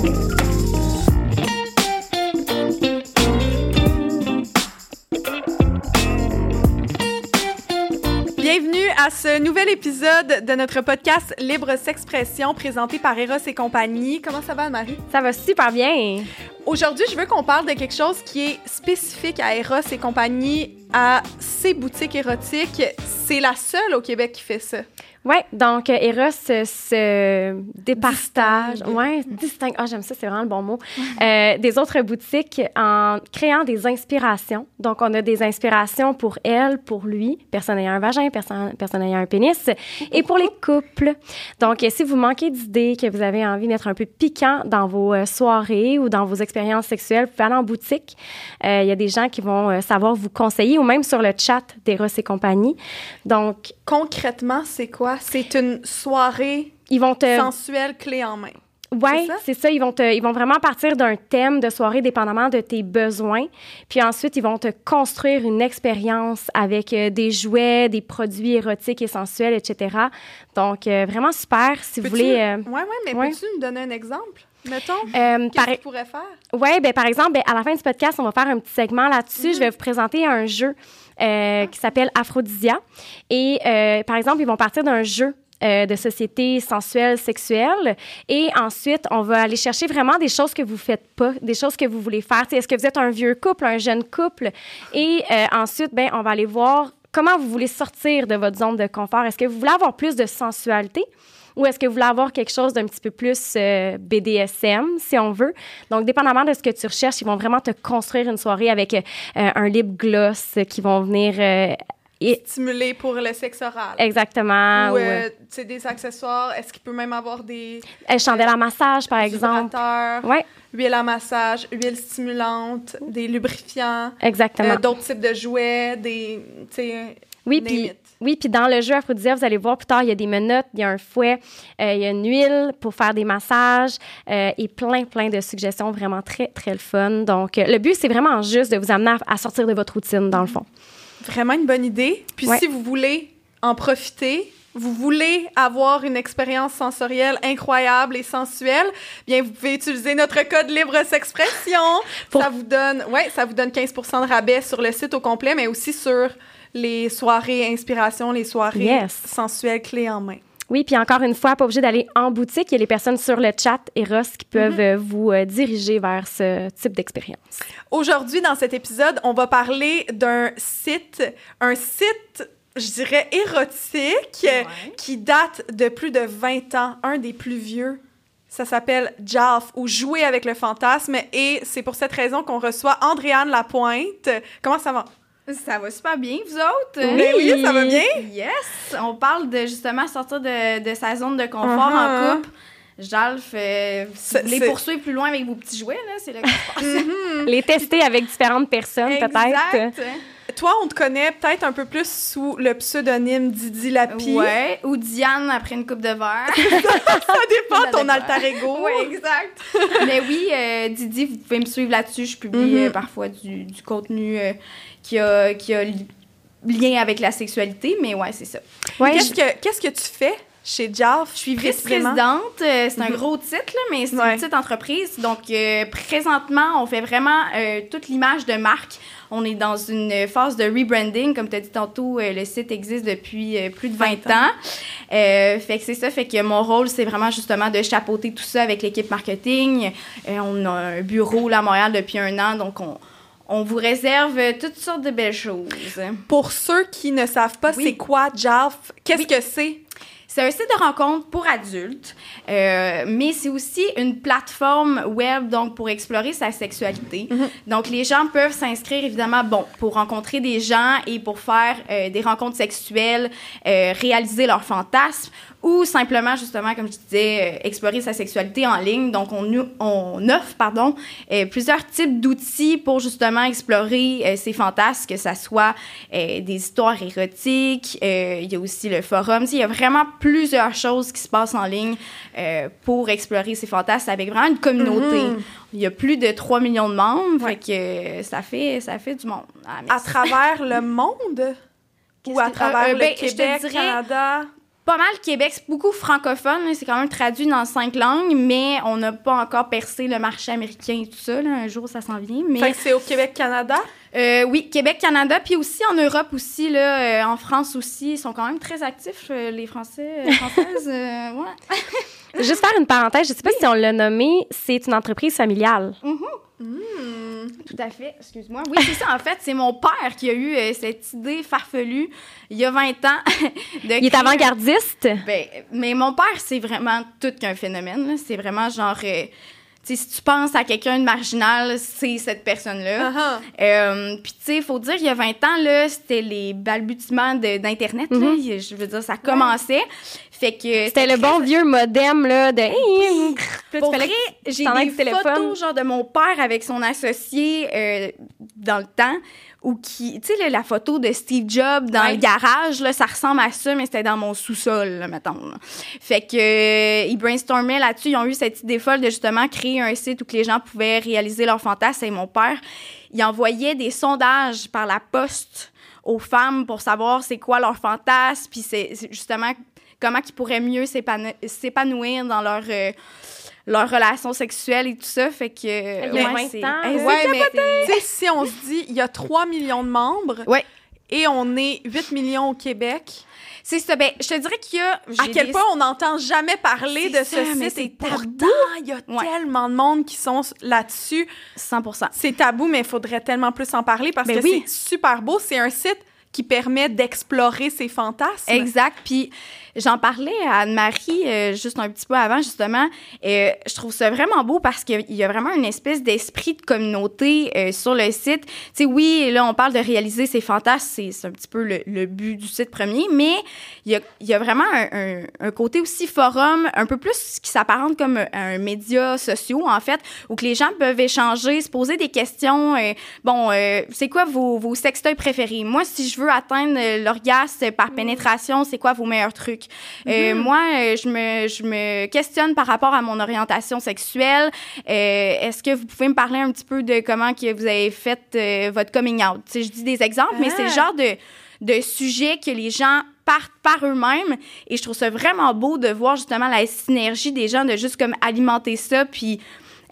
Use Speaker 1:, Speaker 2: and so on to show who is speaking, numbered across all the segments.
Speaker 1: Bienvenue à ce nouvel épisode de notre podcast Libre S'expression présenté par Eros et compagnie. Comment ça va, Marie?
Speaker 2: Ça va super bien.
Speaker 1: Aujourd'hui, je veux qu'on parle de quelque chose qui est spécifique à Eros et compagnie, à ses boutiques érotiques. C'est la seule au Québec qui fait ça.
Speaker 2: Oui, donc euh, Eros euh, se départage, ouais, distingue, ah j'aime ça, c'est vraiment le bon mot, euh, des autres boutiques en créant des inspirations. Donc on a des inspirations pour elle, pour lui, personne ayant un vagin, personne, personne ayant un pénis, et pour les couples. Donc si vous manquez d'idées, que vous avez envie d'être un peu piquant dans vos euh, soirées ou dans vos expériences sexuelles, vous pouvez aller en boutique. Euh, Il y a des gens qui vont euh, savoir vous conseiller ou même sur le chat d'Eros et compagnie. Donc
Speaker 1: Concrètement, c'est quoi? C'est une soirée
Speaker 2: ils vont te
Speaker 1: sensuelle clé en main.
Speaker 2: Ouais,
Speaker 1: C'est ça?
Speaker 2: Ils vont te, ils vont vraiment partir d'un thème de soirée dépendamment de tes besoins. Puis ensuite, ils vont te construire une expérience avec euh, des jouets, des produits érotiques et sensuels, etc. Donc euh, vraiment super. Si vous voulez. euh,
Speaker 1: Ouais, ouais, mais
Speaker 2: ouais.
Speaker 1: peux-tu nous donner un exemple? Mettons,
Speaker 2: euh,
Speaker 1: qu'est-ce
Speaker 2: par-
Speaker 1: que tu pourrais faire?
Speaker 2: Ouais, ben par exemple, ben, à la fin du podcast, on va faire un petit segment là-dessus.
Speaker 1: Mhm.
Speaker 2: Je vais vous présenter un jeu euh, qui s'appelle Aphrodisia. Et euh, par exemple, ils vont partir d'un jeu. euh, de société sensuelle, sexuelle. Et ensuite, on va aller chercher vraiment des choses que vous faites pas, des choses que vous voulez faire. Est-ce que vous êtes un vieux couple, un jeune couple? Et euh, ensuite, ben, on va aller voir comment vous voulez sortir de votre zone de confort. Est-ce que vous voulez avoir plus de sensualité? Ou est-ce que vous voulez avoir quelque chose d'un petit peu plus euh, BDSM, si on veut? Donc, dépendamment de ce que tu recherches, ils vont vraiment te construire une soirée avec euh, un lip gloss qui vont venir... euh, et-
Speaker 1: Stimuler pour le sexe oral.
Speaker 2: exactement.
Speaker 1: Ou,
Speaker 2: Ou,
Speaker 1: des accessoires. Est-ce qu'il peut même avoir des
Speaker 2: euh, chandelle à massage, par exemple. Oui,
Speaker 1: huile à massage, huile stimulante, des lubrifiants,
Speaker 2: exactement.
Speaker 1: d'autres types de jouets, des, tu sais,
Speaker 2: oui, puis. Oui, puis dans le jeu Aphrodisia, vous allez voir plus tard, il y a des menottes, il y a un fouet, euh, il y a une huile pour faire des massages euh, et plein, plein de suggestions vraiment très, très le fun. Donc, euh, le but, c'est vraiment juste de vous amener à, à sortir de votre routine, dans le fond.
Speaker 1: Vraiment une bonne idée. Puis
Speaker 2: Ouais.
Speaker 1: si vous voulez en profiter, vous voulez avoir une expérience sensorielle incroyable et sensuelle, bien vous pouvez utiliser notre code libre s'expression.
Speaker 2: Pour-
Speaker 1: Ça vous donne ouais, ça vous donne 15 de rabais sur le site au complet mais aussi sur les soirées inspiration, les soirées
Speaker 2: Yes.
Speaker 1: sensuelles clés en main.
Speaker 2: Oui, puis encore une fois, pas obligé d'aller en boutique. Il y a les personnes sur le chat Eros qui peuvent euh, vous euh, diriger vers ce type d'expérience.
Speaker 1: Aujourd'hui, dans cet épisode, on va parler d'un site, un site, je dirais, érotique qui date de plus de 20 ans, un des plus vieux. Ça s'appelle JALF ou Jouer avec le fantasme et c'est pour cette raison qu'on reçoit Andréane Lapointe. Comment ça va?
Speaker 3: Ça va super bien, vous autres?
Speaker 2: Oui.
Speaker 1: Ben oui, ça va bien.
Speaker 3: Yes! On parle de justement sortir de, de sa zone de confort
Speaker 1: Uh-huh.
Speaker 3: en couple. Jalf, euh,
Speaker 1: c'est-
Speaker 3: poursuivre plus loin avec vos petits jouets, là, c'est là que passe.
Speaker 2: Les tester avec différentes personnes, peut-être.
Speaker 3: Exact.
Speaker 1: Toi, on te connaît peut-être un peu plus sous le pseudonyme Didi Lapi.
Speaker 3: Ouais, ou Diane après une coupe de verre.
Speaker 1: Ça dépend de ton alter ego.
Speaker 3: oui, exact. Mais oui, euh, Didi, vous pouvez me suivre là-dessus. Je publie
Speaker 1: Mhm.
Speaker 3: euh, parfois du, du contenu euh, qui, a, qui a li- lien avec la sexualité, mais ouais, c'est ça.
Speaker 2: Ouais,
Speaker 1: Qu'est-ce que qu'est-ce que tu fais chez JALF?
Speaker 3: Je suis vice-présidente. euh, c'est un
Speaker 1: Mhm.
Speaker 3: gros titre, là, mais c'est
Speaker 1: Ouais.
Speaker 3: une petite entreprise. Donc, euh, présentement, on fait vraiment euh, toute l'image de marque. On est dans une phase de rebranding. Comme tu as dit tantôt, euh, le site existe depuis plus de 20
Speaker 1: 20
Speaker 3: ans. Fait que c'est ça. Fait que mon rôle, c'est vraiment justement de chapeauter tout ça avec l'équipe marketing. On a un bureau là à Montréal depuis un an. Donc, on, on vous réserve euh, toutes sortes de belles choses.
Speaker 1: Pour ceux qui ne savent pas
Speaker 3: Oui.
Speaker 1: c'est quoi JALF, qu'est-ce
Speaker 3: Oui.
Speaker 1: que c'est?
Speaker 3: C'est un site de rencontre pour adultes, euh, mais c'est aussi une plateforme web donc pour explorer sa sexualité. Donc les gens peuvent s'inscrire évidemment bon pour rencontrer des gens et pour faire euh, des rencontres sexuelles, euh, réaliser leurs fantasmes ou simplement justement comme je disais euh, explorer sa sexualité en ligne. Donc on, on offre pardon euh, plusieurs types d'outils pour justement explorer euh, ses fantasmes, que ça soit euh, des histoires érotiques, euh, il y a aussi le forum, il y a vraiment plusieurs choses qui se passent en ligne euh, pour explorer ses fantasmes avec vraiment une communauté.
Speaker 1: Mhm.
Speaker 3: Il y a plus de 3 millions de membres,
Speaker 1: Ouais.
Speaker 3: fait que ça fait, ça fait du monde. Ah,
Speaker 1: À travers le monde? Ou à
Speaker 3: que-
Speaker 1: travers
Speaker 3: euh,
Speaker 1: le
Speaker 3: ben, je te
Speaker 1: Québec,
Speaker 3: dirais-
Speaker 1: Canada?
Speaker 3: Pas mal Québec, c'est beaucoup francophone, c'est quand même traduit dans cinq langues, mais on n'a pas encore percé le marché américain et tout ça. là. Un jour, ça s'en vient. Mais
Speaker 1: Fait que c'est au Québec-Canada?
Speaker 3: euh, oui, Québec, Canada, puis aussi en Europe aussi, là, euh, en France aussi, ils sont quand même très actifs, euh, les Français, Françaises. ouais.
Speaker 2: Juste faire une parenthèse, je sais pas si on l'a nommé, c'est une entreprise familiale.
Speaker 3: Tout à fait, excuse-moi. Oui, c'est ça, en fait, c'est mon père qui a eu euh, cette idée farfelue il y a 20 ans. de
Speaker 2: Il est avant-gardiste?
Speaker 3: Ben, mais mon père, c'est vraiment tout qu'un phénomène. là. C'est vraiment genre. euh, si tu penses à quelqu'un de marginal, c'est cette personne-là.
Speaker 1: Ah,
Speaker 3: Euh, Puis, tu sais, il faut dire, il y a 20 ans, là, c'était les balbutiements de- d'Internet. là. Il- Je veux dire, ça commençait. Fait que.
Speaker 2: C'était le bon vieux modem là, de.
Speaker 3: Pour vrai,
Speaker 2: que
Speaker 3: j'ai des
Speaker 2: téléphone.
Speaker 3: photos genre de mon père avec son associé euh, dans le temps ou qui tu sais la photo de Steve Jobs dans
Speaker 1: Ouais.
Speaker 3: le garage là ça ressemble à ça mais c'était dans mon sous-sol là, mettons là. fait que euh, ils brainstormaient là-dessus ils ont eu cette idée folle de justement créer un site où que les gens pouvaient réaliser leurs fantasmes et mon père il envoyait des sondages par la poste aux femmes pour savoir c'est quoi leur fantasme puis c'est justement comment ils pourraient mieux s'épano- s'épanouir dans leur euh, leur relation sexuelle et tout ça fait que
Speaker 2: Il y a
Speaker 3: ouais,
Speaker 2: 20
Speaker 3: c'est- Hey,
Speaker 1: Ouais, mais si on se dit, il y a 3 millions de membres
Speaker 3: Ouais.
Speaker 1: et on est 8 millions au Québec,
Speaker 3: c'est ça ben je te dirais qu'il y a
Speaker 1: à quel
Speaker 3: des-
Speaker 1: point on n'entend jamais parler de ce
Speaker 3: ça,
Speaker 1: site
Speaker 3: c'est
Speaker 1: et
Speaker 3: tabou.
Speaker 1: pourtant, il y a
Speaker 3: Ouais.
Speaker 1: tellement de monde qui sont là-dessus.
Speaker 3: 100%
Speaker 1: C'est tabou, mais il faudrait tellement plus en parler parce
Speaker 3: Ben
Speaker 1: que
Speaker 3: oui.
Speaker 1: c'est super beau. C'est un site qui permet d'explorer ses fantasmes.
Speaker 3: Exact. Puis j'en parlais à Anne-Marie euh, juste un petit peu avant, justement. Euh, je trouve ça vraiment beau parce qu'il y a vraiment une espèce d'esprit de communauté euh, sur le site. Tu sais, oui, là, on parle de réaliser ses fantasmes, c'est un petit peu le, le but du site premier, mais il y a, il y a vraiment un, un- un côté aussi forum, un peu plus qui s'apparente comme un, un média social, en fait, où que les gens peuvent échanger, se poser des questions. euh, bon, euh, c'est quoi vos, vos sextoys préférés? Moi, si je veux atteindre euh, l'orgasme par pénétration, c'est quoi vos meilleurs trucs? Euh, moi, euh, je, me, je me questionne par rapport à mon orientation sexuelle. Euh, Est-ce que vous pouvez me parler un petit peu de comment que vous avez fait euh, votre coming out? Je dis des exemples, mais c'est le
Speaker 1: Ah.
Speaker 3: genre de, de sujet que les gens partent par eux-mêmes. Et je trouve ça vraiment beau de voir justement la synergie des gens, de juste comme alimenter ça, puis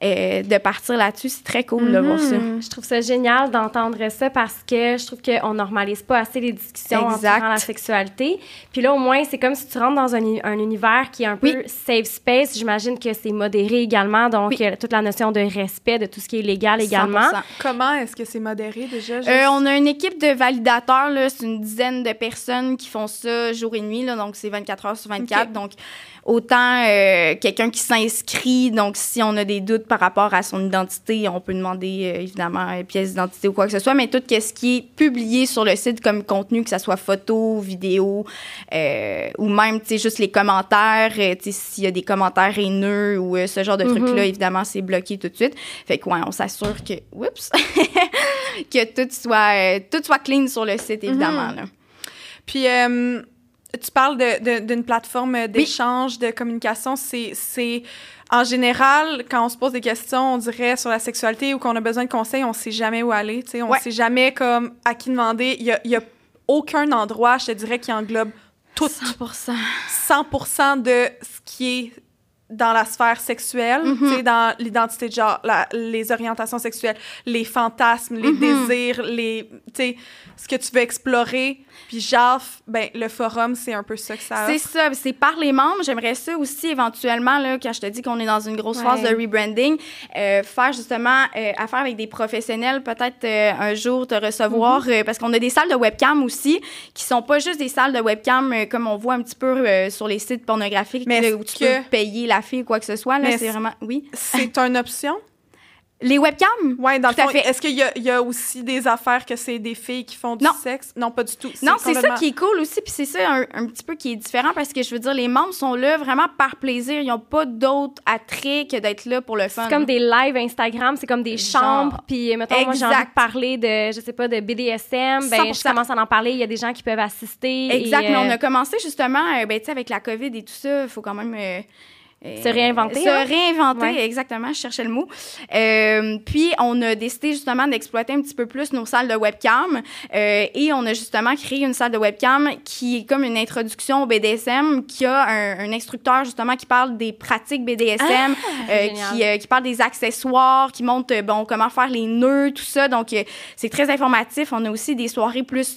Speaker 3: euh, de partir là-dessus. C'est très cool de voir ça.
Speaker 2: Mhm. Je trouve ça génial d'entendre ça parce que je trouve qu'on normalise pas assez les discussions
Speaker 3: Exact.
Speaker 2: entourant la sexualité. Puis là, au moins, c'est comme si tu rentres dans un, uni- un univers qui est un peu safe space. J'imagine que c'est modéré également, donc
Speaker 3: Oui.
Speaker 2: euh, toute la notion de respect de tout ce qui est légal également.
Speaker 3: 100%.
Speaker 1: Comment est-ce que c'est modéré déjà? juste?
Speaker 3: Euh, on a une équipe de validateurs, c'est une dizaine de personnes qui font ça jour et nuit, là, donc c'est 24 heures sur 24.
Speaker 1: Ok.
Speaker 3: Donc, autant euh, quelqu'un qui s'inscrit, donc si on a des doutes par rapport à son identité, on peut demander euh, évidemment une pièce d'identité ou quoi que ce soit, mais tout ce qui est publié sur le site comme contenu, que ce soit photo, vidéo, euh, ou même, tu sais, juste les commentaires, euh, tu sais, s'il y a des commentaires haineux ou ce genre de
Speaker 2: Mhm.
Speaker 3: trucs-là, évidemment, c'est bloqué tout de suite. Fait que, ouais, on s'assure que, oups, que tout soit, tout soit clean sur le site, évidemment. là.
Speaker 1: Puis, tu parles d'une plateforme d'échange, de communication. C'est, en général, quand on se pose des questions, on dirait sur la sexualité ou qu'on a besoin de conseils, on sait jamais où aller. On
Speaker 3: Ouais.
Speaker 1: sait jamais comme à qui demander. Il y a, y a aucun endroit, je te dirais, qui englobe tout
Speaker 3: 100%.
Speaker 1: 100% de ce qui est dans la sphère sexuelle, tu sais, dans l'identité de genre, la- les orientations sexuelles, les fantasmes, les
Speaker 3: Mhm.
Speaker 1: désirs, les, tu sais, ce que tu veux explorer. Puis JAF, ben, le forum, c'est un peu ça que ça
Speaker 3: C'est ça, c'est par les membres. J'aimerais ça aussi éventuellement, là, quand je te dis qu'on est dans une grosse phase de rebranding, euh, faire justement euh, affaire avec des professionnels, peut-être euh, un jour te recevoir,
Speaker 1: Mm-hmm.
Speaker 3: parce qu'on a des salles de webcam aussi, qui sont pas juste des salles de webcam comme on voit un petit peu sur les sites pornographiques,
Speaker 1: Mais
Speaker 3: là, où tu
Speaker 1: que-
Speaker 3: peux payer la fille ou quoi que ce soit. Là, c'est vraiment... Oui.
Speaker 1: C'est une option?
Speaker 3: Les webcams?
Speaker 1: Ouais, dans le
Speaker 3: Tout à
Speaker 1: fond,
Speaker 3: fait.
Speaker 1: est-ce qu'il y y a aussi des affaires que c'est des filles qui font du
Speaker 3: Non.
Speaker 1: sexe? Non, pas du tout.
Speaker 3: Non, c'est ça qui est cool aussi, puis c'est ça un, un petit peu qui est différent parce que je veux dire, les membres sont là vraiment par plaisir. Ils n'ont pas d'autre attrait que d'être là pour le fun.
Speaker 2: C'est comme des lives Instagram, c'est comme des
Speaker 3: Genre.
Speaker 2: chambres. Puis, mettons, moi, j'ai envie
Speaker 3: Exact.
Speaker 2: de parler de, je sais pas, de BDSM. Ben, je
Speaker 3: 100%.
Speaker 2: commence à en parler. Il y a des gens qui peuvent assister.
Speaker 3: Exact,
Speaker 2: et,
Speaker 3: mais on
Speaker 2: euh,
Speaker 3: a commencé justement, euh, ben, tu sais, avec la COVID et tout ça, il faut quand même. euh, euh,
Speaker 2: Se réinventer,
Speaker 3: Se
Speaker 2: hein?
Speaker 3: réinventer,
Speaker 2: Ouais.
Speaker 3: exactement, je cherchais le mot. Euh, puis, on a décidé justement d'exploiter un petit peu plus nos salles de webcam euh, et on a justement créé une salle de webcam qui est comme une introduction au BDSM, qui a un, un instructeur justement qui parle des pratiques BDSM, euh,
Speaker 2: génial.
Speaker 3: qui, euh, qui parle des accessoires, qui montre euh, bon comment faire les nœuds, tout ça. Donc, euh, c'est très informatif. On a aussi des soirées plus...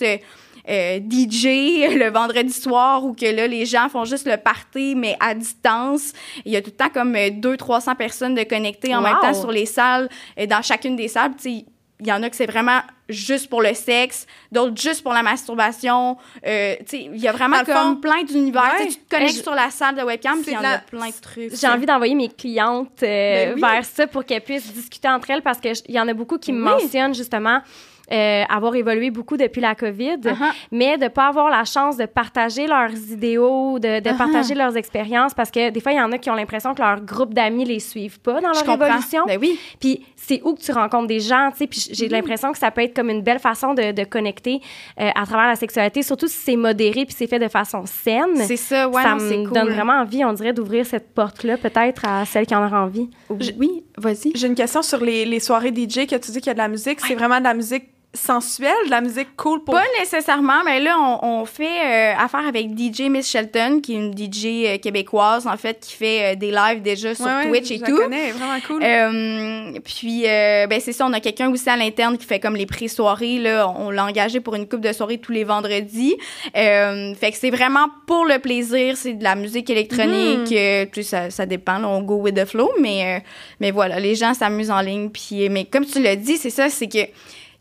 Speaker 3: euh, euh, DJ le vendredi soir où que là les gens font juste le party mais à distance il y a tout le temps comme euh, 2 300 personnes de connectées en
Speaker 2: Wow.
Speaker 3: même temps sur les salles euh, dans chacune des salles tu sais il y en a que c'est vraiment juste pour le sexe, d'autres juste pour la masturbation. Euh, il y a vraiment comme
Speaker 1: fond,
Speaker 3: plein d'univers.
Speaker 1: ouais.
Speaker 3: Tu te connectes
Speaker 2: je-
Speaker 3: sur la salle de webcam, puis il y en
Speaker 1: la-
Speaker 3: a plein de trucs.
Speaker 2: J'ai envie d'envoyer mes clientes euh,
Speaker 1: Ben oui.
Speaker 2: vers ça pour qu'elles puissent discuter entre elles parce qu'il y en a beaucoup qui me mentionnent justement euh, avoir évolué beaucoup depuis la COVID,
Speaker 3: Uh-huh.
Speaker 2: mais de pas avoir la chance de partager leurs idéaux, de, de
Speaker 3: Uh-huh.
Speaker 2: partager leurs expériences parce que des fois, il y en a qui ont l'impression que leur groupe d'amis les suivent pas dans
Speaker 3: Je
Speaker 2: leur
Speaker 3: comprends.
Speaker 2: évolution.
Speaker 3: Ben oui.
Speaker 2: Puis c'est où que tu rencontres des gens, tu sais. Puis j'ai l'impression que ça peut être comme une belle façon de, de connecter euh, à travers la sexualité, surtout si c'est modéré puis c'est fait de façon saine.
Speaker 3: C'est ça, ouais,
Speaker 2: ça
Speaker 3: non,
Speaker 2: me
Speaker 3: cool.
Speaker 2: donne vraiment envie, on dirait, d'ouvrir cette porte-là, peut-être à celles qui en auraient envie.
Speaker 3: Oui, vas-y.
Speaker 1: J'ai une question sur les, les soirées DJ que tu dis qu'il y a de la musique. C'est vraiment de la musique sensuelle, de la musique cool pour...
Speaker 3: Pas nécessairement, mais là, on, on fait euh, affaire avec DJ Miss Shelton, qui est une DJ euh, québécoise, en fait, qui fait euh, des lives déjà sur
Speaker 1: Ouais, ouais,
Speaker 3: Twitch et
Speaker 1: je la
Speaker 3: tout.
Speaker 1: connais, vraiment cool.
Speaker 3: Euh, puis, euh, ben c'est ça, on a quelqu'un aussi à l'interne qui fait comme les pré-soirées. Là, on, on l'a engagé pour une coupe de soirée tous les vendredis. Euh, fait que c'est vraiment pour le plaisir. C'est de la musique électronique. euh, puis ça, ça dépend. là, on go with the flow. Mais, euh, mais voilà, les gens s'amusent en ligne. Puis, mais comme tu l'as dit, c'est ça, c'est que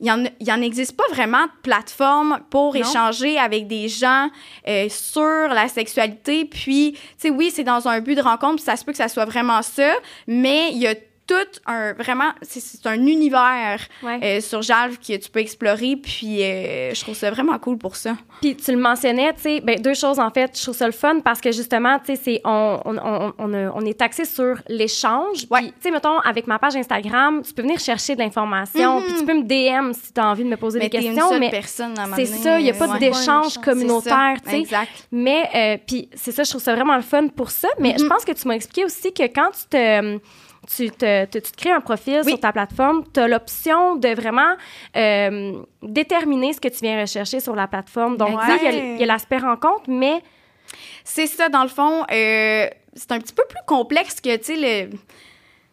Speaker 3: il y en, il y en existe pas vraiment de plateforme pour
Speaker 1: Non.
Speaker 3: échanger avec des gens euh, sur la sexualité. Puis, tu sais, oui, c'est dans un but de rencontre, puis ça se peut que ça soit vraiment ça, mais il y a tout un vraiment c'est- un univers
Speaker 2: Ouais.
Speaker 3: euh, sur Jalve que tu peux explorer puis euh, je trouve ça vraiment cool pour ça.
Speaker 2: Puis tu le mentionnais, tu sais, ben, deux choses en fait. Je trouve ça le fun parce que justement, tu sais, c'est on, on, on, on, est axé sur l'échange.
Speaker 3: Ouais.
Speaker 2: Puis, tu sais, mettons, avec ma page Instagram, tu peux venir chercher de l'information. Puis tu peux me DM si tu as envie de me poser
Speaker 3: Mais
Speaker 2: des
Speaker 3: une
Speaker 2: questions.
Speaker 3: seule
Speaker 2: Mais
Speaker 3: personne à
Speaker 2: c'est ça, il n'y a pas
Speaker 3: Ouais.
Speaker 2: d'échange communautaire, tu sais.
Speaker 3: Exact.
Speaker 2: Mais, euh, puis c'est ça, je trouve ça vraiment le fun pour ça. Mais je
Speaker 3: Mhm.
Speaker 2: pense que tu m'as expliqué aussi que quand tu te. Tu te, te- tu te crées un profil
Speaker 3: Oui.
Speaker 2: sur ta plateforme, tu as l'option de vraiment euh, déterminer ce que tu viens rechercher sur la plateforme. Donc, il y a l'aspect rencontre, mais
Speaker 3: C'est ça, dans le fond, euh, c'est un petit peu plus complexe que, tu sais, le-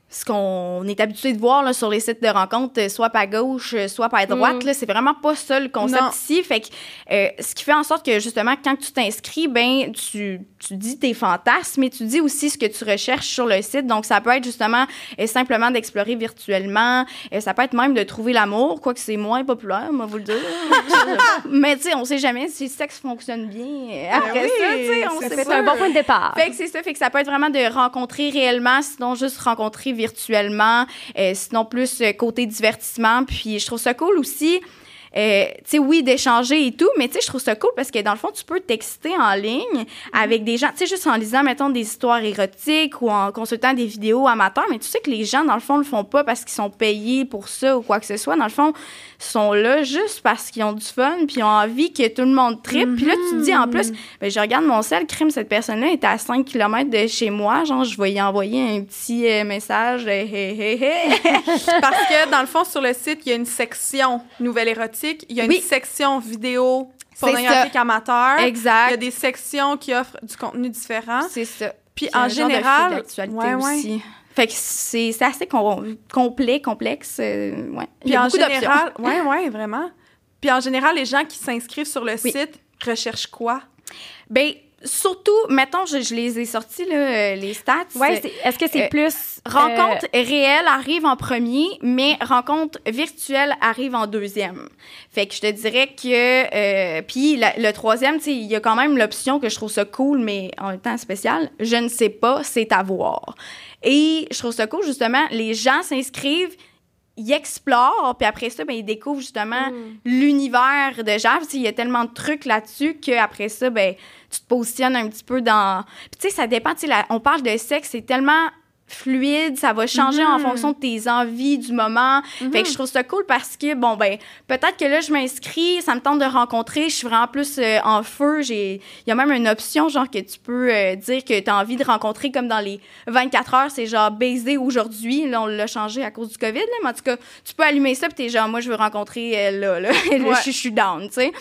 Speaker 3: ce qu'on est habitué de voir là, sur les sites de rencontres, euh, soit par gauche, euh, soit par droite.
Speaker 2: Mm.
Speaker 3: là, C'est vraiment pas ça le concept
Speaker 1: Non.
Speaker 3: ici. Fait que, euh, ce qui fait en sorte que, justement, quand tu t'inscris, ben, tu, tu dis tes fantasmes, mais tu dis aussi ce que tu recherches sur le site. Donc, ça peut être, justement, euh, simplement d'explorer virtuellement. Euh, ça peut être même de trouver l'amour, quoique c'est moins populaire, moi, vous le dire. mais, tu sais, on sait jamais si le sexe fonctionne bien euh, après
Speaker 1: oui,
Speaker 3: ça, tu sais, on
Speaker 1: c'est
Speaker 3: sait
Speaker 2: c'est
Speaker 3: pas.
Speaker 2: un bon point de départ.
Speaker 3: Fait que c'est ça, fait que ça peut être vraiment de rencontrer réellement, sinon juste rencontrer virtuellement, euh, sinon plus euh, côté divertissement. Puis je trouve ça cool aussi. Euh, tu sais, oui, d'échanger et tout, mais tu sais, je trouve ça cool parce que dans le fond, tu peux t'exciter en ligne avec des gens, tu sais, juste en lisant, mettons, des histoires érotiques ou en consultant des vidéos amateurs, mais tu sais que les gens, dans le fond, le font pas parce qu'ils sont payés pour ça ou quoi que ce soit. Dans le fond, ils sont là juste parce qu'ils ont du fun puis ils ont envie que tout le monde tripe. Puis là, tu te dis, en plus, ben, je regarde mon sel, crime, cette personne-là est à 5 km de chez moi. Genre, je vais y envoyer un petit euh, message. hey, hey, hey.
Speaker 1: Parce que, dans le fond, sur le site, il y a une section nouvelle érotique, il y a une section vidéo
Speaker 3: C'est
Speaker 1: pornographique amateur, il y a
Speaker 3: exact.
Speaker 1: des sections qui offrent du contenu différent.
Speaker 3: C'est ça.
Speaker 1: Puis, en général,
Speaker 3: d'actualité
Speaker 1: ouais, ouais.
Speaker 3: aussi. Fait que c'est assez com- complet, complexe. euh, ouais. Il
Speaker 1: Puis
Speaker 3: y a
Speaker 1: en
Speaker 3: beaucoup
Speaker 1: général, ouais, ouais, vraiment. Puis en général, les gens qui s'inscrivent sur le
Speaker 3: Oui.
Speaker 1: site recherchent quoi?
Speaker 3: Ben, surtout, mettons, je, je les ai sortis, là, euh, les stats.
Speaker 2: Ouais, est-ce que c'est
Speaker 3: euh,
Speaker 2: plus.
Speaker 3: Rencontre
Speaker 2: euh,
Speaker 3: réelle arrive en premier, mais rencontre virtuelle arrive en deuxième. Fait que je te dirais que... Euh, Puis le troisième, tu sais, il y a quand même l'option que je trouve ça cool, mais en même temps spécial. Je ne sais pas, c'est à voir. Et je trouve ça cool, justement, les gens s'inscrivent, ils explorent, puis après ça, ben, ils découvrent justement
Speaker 2: hmm.
Speaker 3: l'univers de sais, Il y a tellement de trucs là-dessus qu'après ça, ben, tu te positionnes un petit peu dans... Puis tu sais, ça dépend. tu sais, la- On parle de sexe, c'est tellement fluide, ça va changer en
Speaker 1: Mhm.
Speaker 3: fonction de tes envies du moment. Fait que je trouve ça cool parce que, bon, ben, peut-être que là, je m'inscris, ça me tente de rencontrer, je suis vraiment plus euh, en feu. J'ai, il y a même une option, genre, que tu peux euh, dire que tu as envie de rencontrer comme dans les 24 heures, c'est genre baiser aujourd'hui. Là, on l'a changé à cause du COVID, là, mais en tout cas, tu peux allumer ça, puis t'es genre, moi, je veux rencontrer euh, là, là.
Speaker 1: Ouais.
Speaker 3: je suis down, tu sais.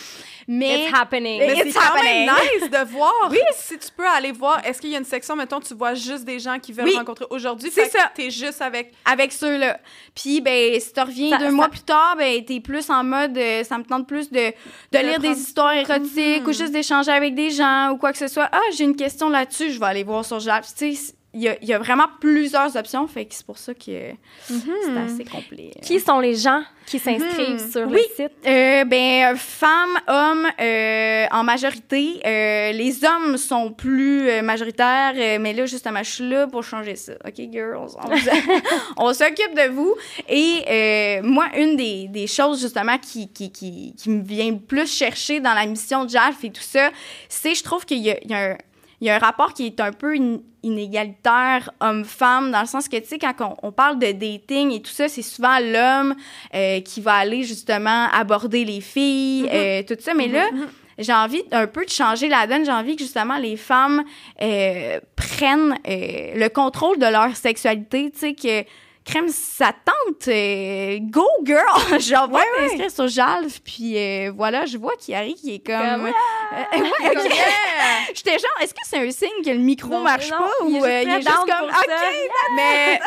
Speaker 3: Mais.
Speaker 2: It's happening.
Speaker 3: Mais-
Speaker 1: c'est quand même nice de voir. Si tu peux aller voir, est-ce qu'il y a une section, mettons, tu vois juste des gens qui veulent
Speaker 3: Oui.
Speaker 1: rencontrer aujourd'hui?
Speaker 3: C'est ça.
Speaker 1: T'es juste avec.
Speaker 3: avec ceux-là. Puis, ben, si tu reviens
Speaker 2: Ça-
Speaker 3: deux
Speaker 2: ça-
Speaker 3: mois plus tard, ben, t'es plus en mode, euh, ça me tente plus de, de
Speaker 1: De
Speaker 3: lire
Speaker 1: prendre-
Speaker 3: des histoires érotiques
Speaker 1: Mhm.
Speaker 3: ou juste d'échanger avec des gens ou quoi que ce soit. Ah, j'ai une question là-dessus, je vais aller voir sur Jab. Tu sais, il y a, il y a vraiment plusieurs options, fait que c'est pour ça que c'est assez complet.
Speaker 2: Qui sont les gens qui s'inscrivent
Speaker 1: Mhm.
Speaker 2: sur
Speaker 3: Oui.
Speaker 2: le site?
Speaker 3: Euh, ben, femmes, hommes, euh, en majorité. Euh, les hommes sont plus euh, majoritaires, mais là, justement, je suis là pour changer ça. OK, girls? On, s'occupe de vous. Et moi, une des, des choses, justement, qui, qui, qui, qui me vient le plus chercher dans la mission de JALF et tout ça, c'est, je trouve qu'il y y a un il y a un rapport qui est un peu in- inégalitaire homme-femme, dans le sens que, tu sais, quand on, on parle de dating et tout ça, c'est souvent l'homme euh, qui va aller justement aborder les filles, euh, tout ça. Mais là, j'ai envie un peu de changer la donne. J'ai envie que justement les femmes euh, prennent euh, le contrôle de leur sexualité, tu sais, que crème, ça tente, euh, go girl! J'envoie
Speaker 1: Ouais, ouais.
Speaker 3: t'inscrire sur Jalf, puis euh, voilà, je vois Kiari qui est comme...
Speaker 2: Comme,
Speaker 3: Euh, ouais. J'étais genre, est-ce que c'est un signe que le micro
Speaker 2: Non,
Speaker 3: marche
Speaker 2: non,
Speaker 3: pas
Speaker 2: il est
Speaker 3: ou euh,
Speaker 2: juste
Speaker 3: il est juste comme, ok.
Speaker 1: Mais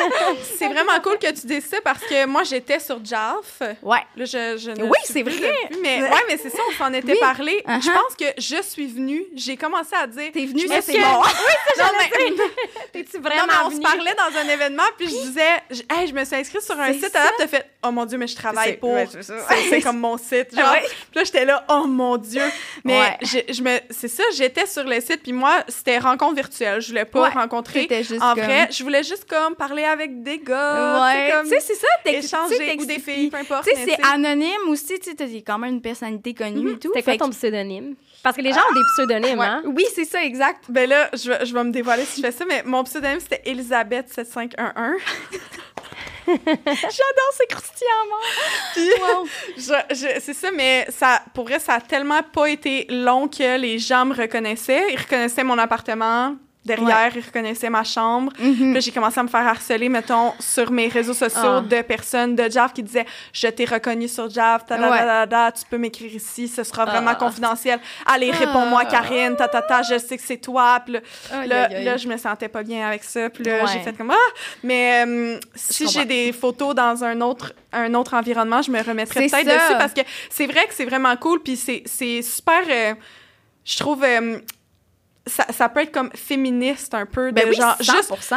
Speaker 1: c'est vraiment cool que tu dises ça parce que moi, j'étais sur JALF.
Speaker 3: ouais.
Speaker 1: Là, je, je ne
Speaker 3: Oui, c'est vrai.
Speaker 1: mais ouais, mais c'est ça, on s'en était
Speaker 3: Oui.
Speaker 1: parlé. Je
Speaker 3: Uh-huh.
Speaker 1: pense que je suis venue, j'ai commencé à dire.
Speaker 3: T'es venue,
Speaker 1: je
Speaker 3: ça
Speaker 1: me
Speaker 3: c'est
Speaker 1: suis-
Speaker 3: bon.
Speaker 1: Non, mais-
Speaker 2: T'es-tu
Speaker 1: Non,
Speaker 2: vraiment
Speaker 1: mais on se parlait dans un événement, puis je disais, hey, je me suis inscrite sur un site, là, t'as fait, oh mon Dieu, mais je travaille pour.
Speaker 3: ouais, c'est
Speaker 1: comme mon site, genre.
Speaker 3: Ouais.
Speaker 1: Puis là, j'étais là, oh mon Dieu. Mais
Speaker 3: Ouais.
Speaker 1: je, je me, c'est ça, j'étais sur le site, puis moi, c'était rencontre virtuelle. Je voulais pas
Speaker 3: Ouais,
Speaker 1: rencontrer
Speaker 3: juste
Speaker 1: en
Speaker 3: comme-
Speaker 1: vrai. Je voulais juste comme parler avec des gars,
Speaker 3: Ouais,
Speaker 1: tu sais,
Speaker 3: c'est ça,
Speaker 1: échanger, ou des filles, peu importe.
Speaker 3: Tu sais, c'est anonyme aussi, tu sais, t'as quand même une personnalité connue et tout.
Speaker 2: C'était quoi
Speaker 3: fait
Speaker 2: ton pseudonyme? Parce que les gens ont des pseudonymes,
Speaker 1: Ouais.
Speaker 2: hein?
Speaker 3: Oui, c'est ça, exact.
Speaker 1: Ben là, je vais, je vais me dévoiler si je fais ça, mais mon pseudonyme, c'était Elisabeth7511.
Speaker 3: J'adore ces
Speaker 1: je- je- c'est ça, mais ça, pour vrai, ça a tellement pas été long que les gens me reconnaissaient. Ils reconnaissaient mon appartement. Derrière, ils reconnaissaient ma chambre.
Speaker 3: Mhm.
Speaker 1: Puis j'ai commencé à me faire harceler, mettons, sur mes réseaux sociaux
Speaker 2: Ah.
Speaker 1: de personnes de Jav qui disaient Je t'ai reconnu sur Jav, ta, ta, ta, ta, tu peux m'écrire ici, ce sera vraiment
Speaker 2: Ah.
Speaker 1: confidentiel. Allez, réponds-moi, Karine, ta, ta, ta, je sais que c'est toi. Puis là, je me sentais pas bien avec ça. Puis là,
Speaker 3: Ouais.
Speaker 1: j'ai fait comme Ah! Mais euh, si j'ai des photos dans un autre, un autre environnement, je me remettrais peut-être dessus parce que c'est vrai que c'est vraiment cool. Puis c'est c'est super. euh, je trouve. euh, ça, ça peut être comme féministe un peu. De
Speaker 3: Ben oui,
Speaker 1: genre,
Speaker 3: 100%.
Speaker 1: juste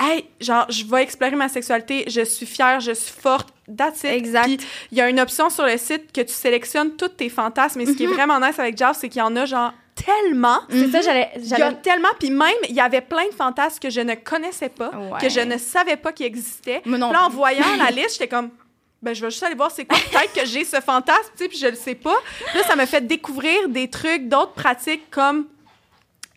Speaker 1: hey, genre, je vais explorer ma sexualité, je suis fière, je suis forte, that's it.
Speaker 3: Exact.
Speaker 1: Il y a une option sur le site que tu sélectionnes tous tes fantasmes. Et ce qui est vraiment nice avec Jazz, c'est qu'il y en a, genre, tellement.
Speaker 2: C'est ça, j'allais.
Speaker 1: Il y a tellement, puis même, il y avait plein de fantasmes que je ne connaissais pas,
Speaker 3: Ouais.
Speaker 1: que je ne savais pas qu'ils existaient.
Speaker 3: Non
Speaker 1: là, en voyant la liste, j'étais comme, ben, je vais juste aller voir c'est quoi. Peut-être que j'ai ce fantasme, tu sais, puis je le sais pas. Là, ça m'a fait découvrir des trucs, d'autres pratiques comme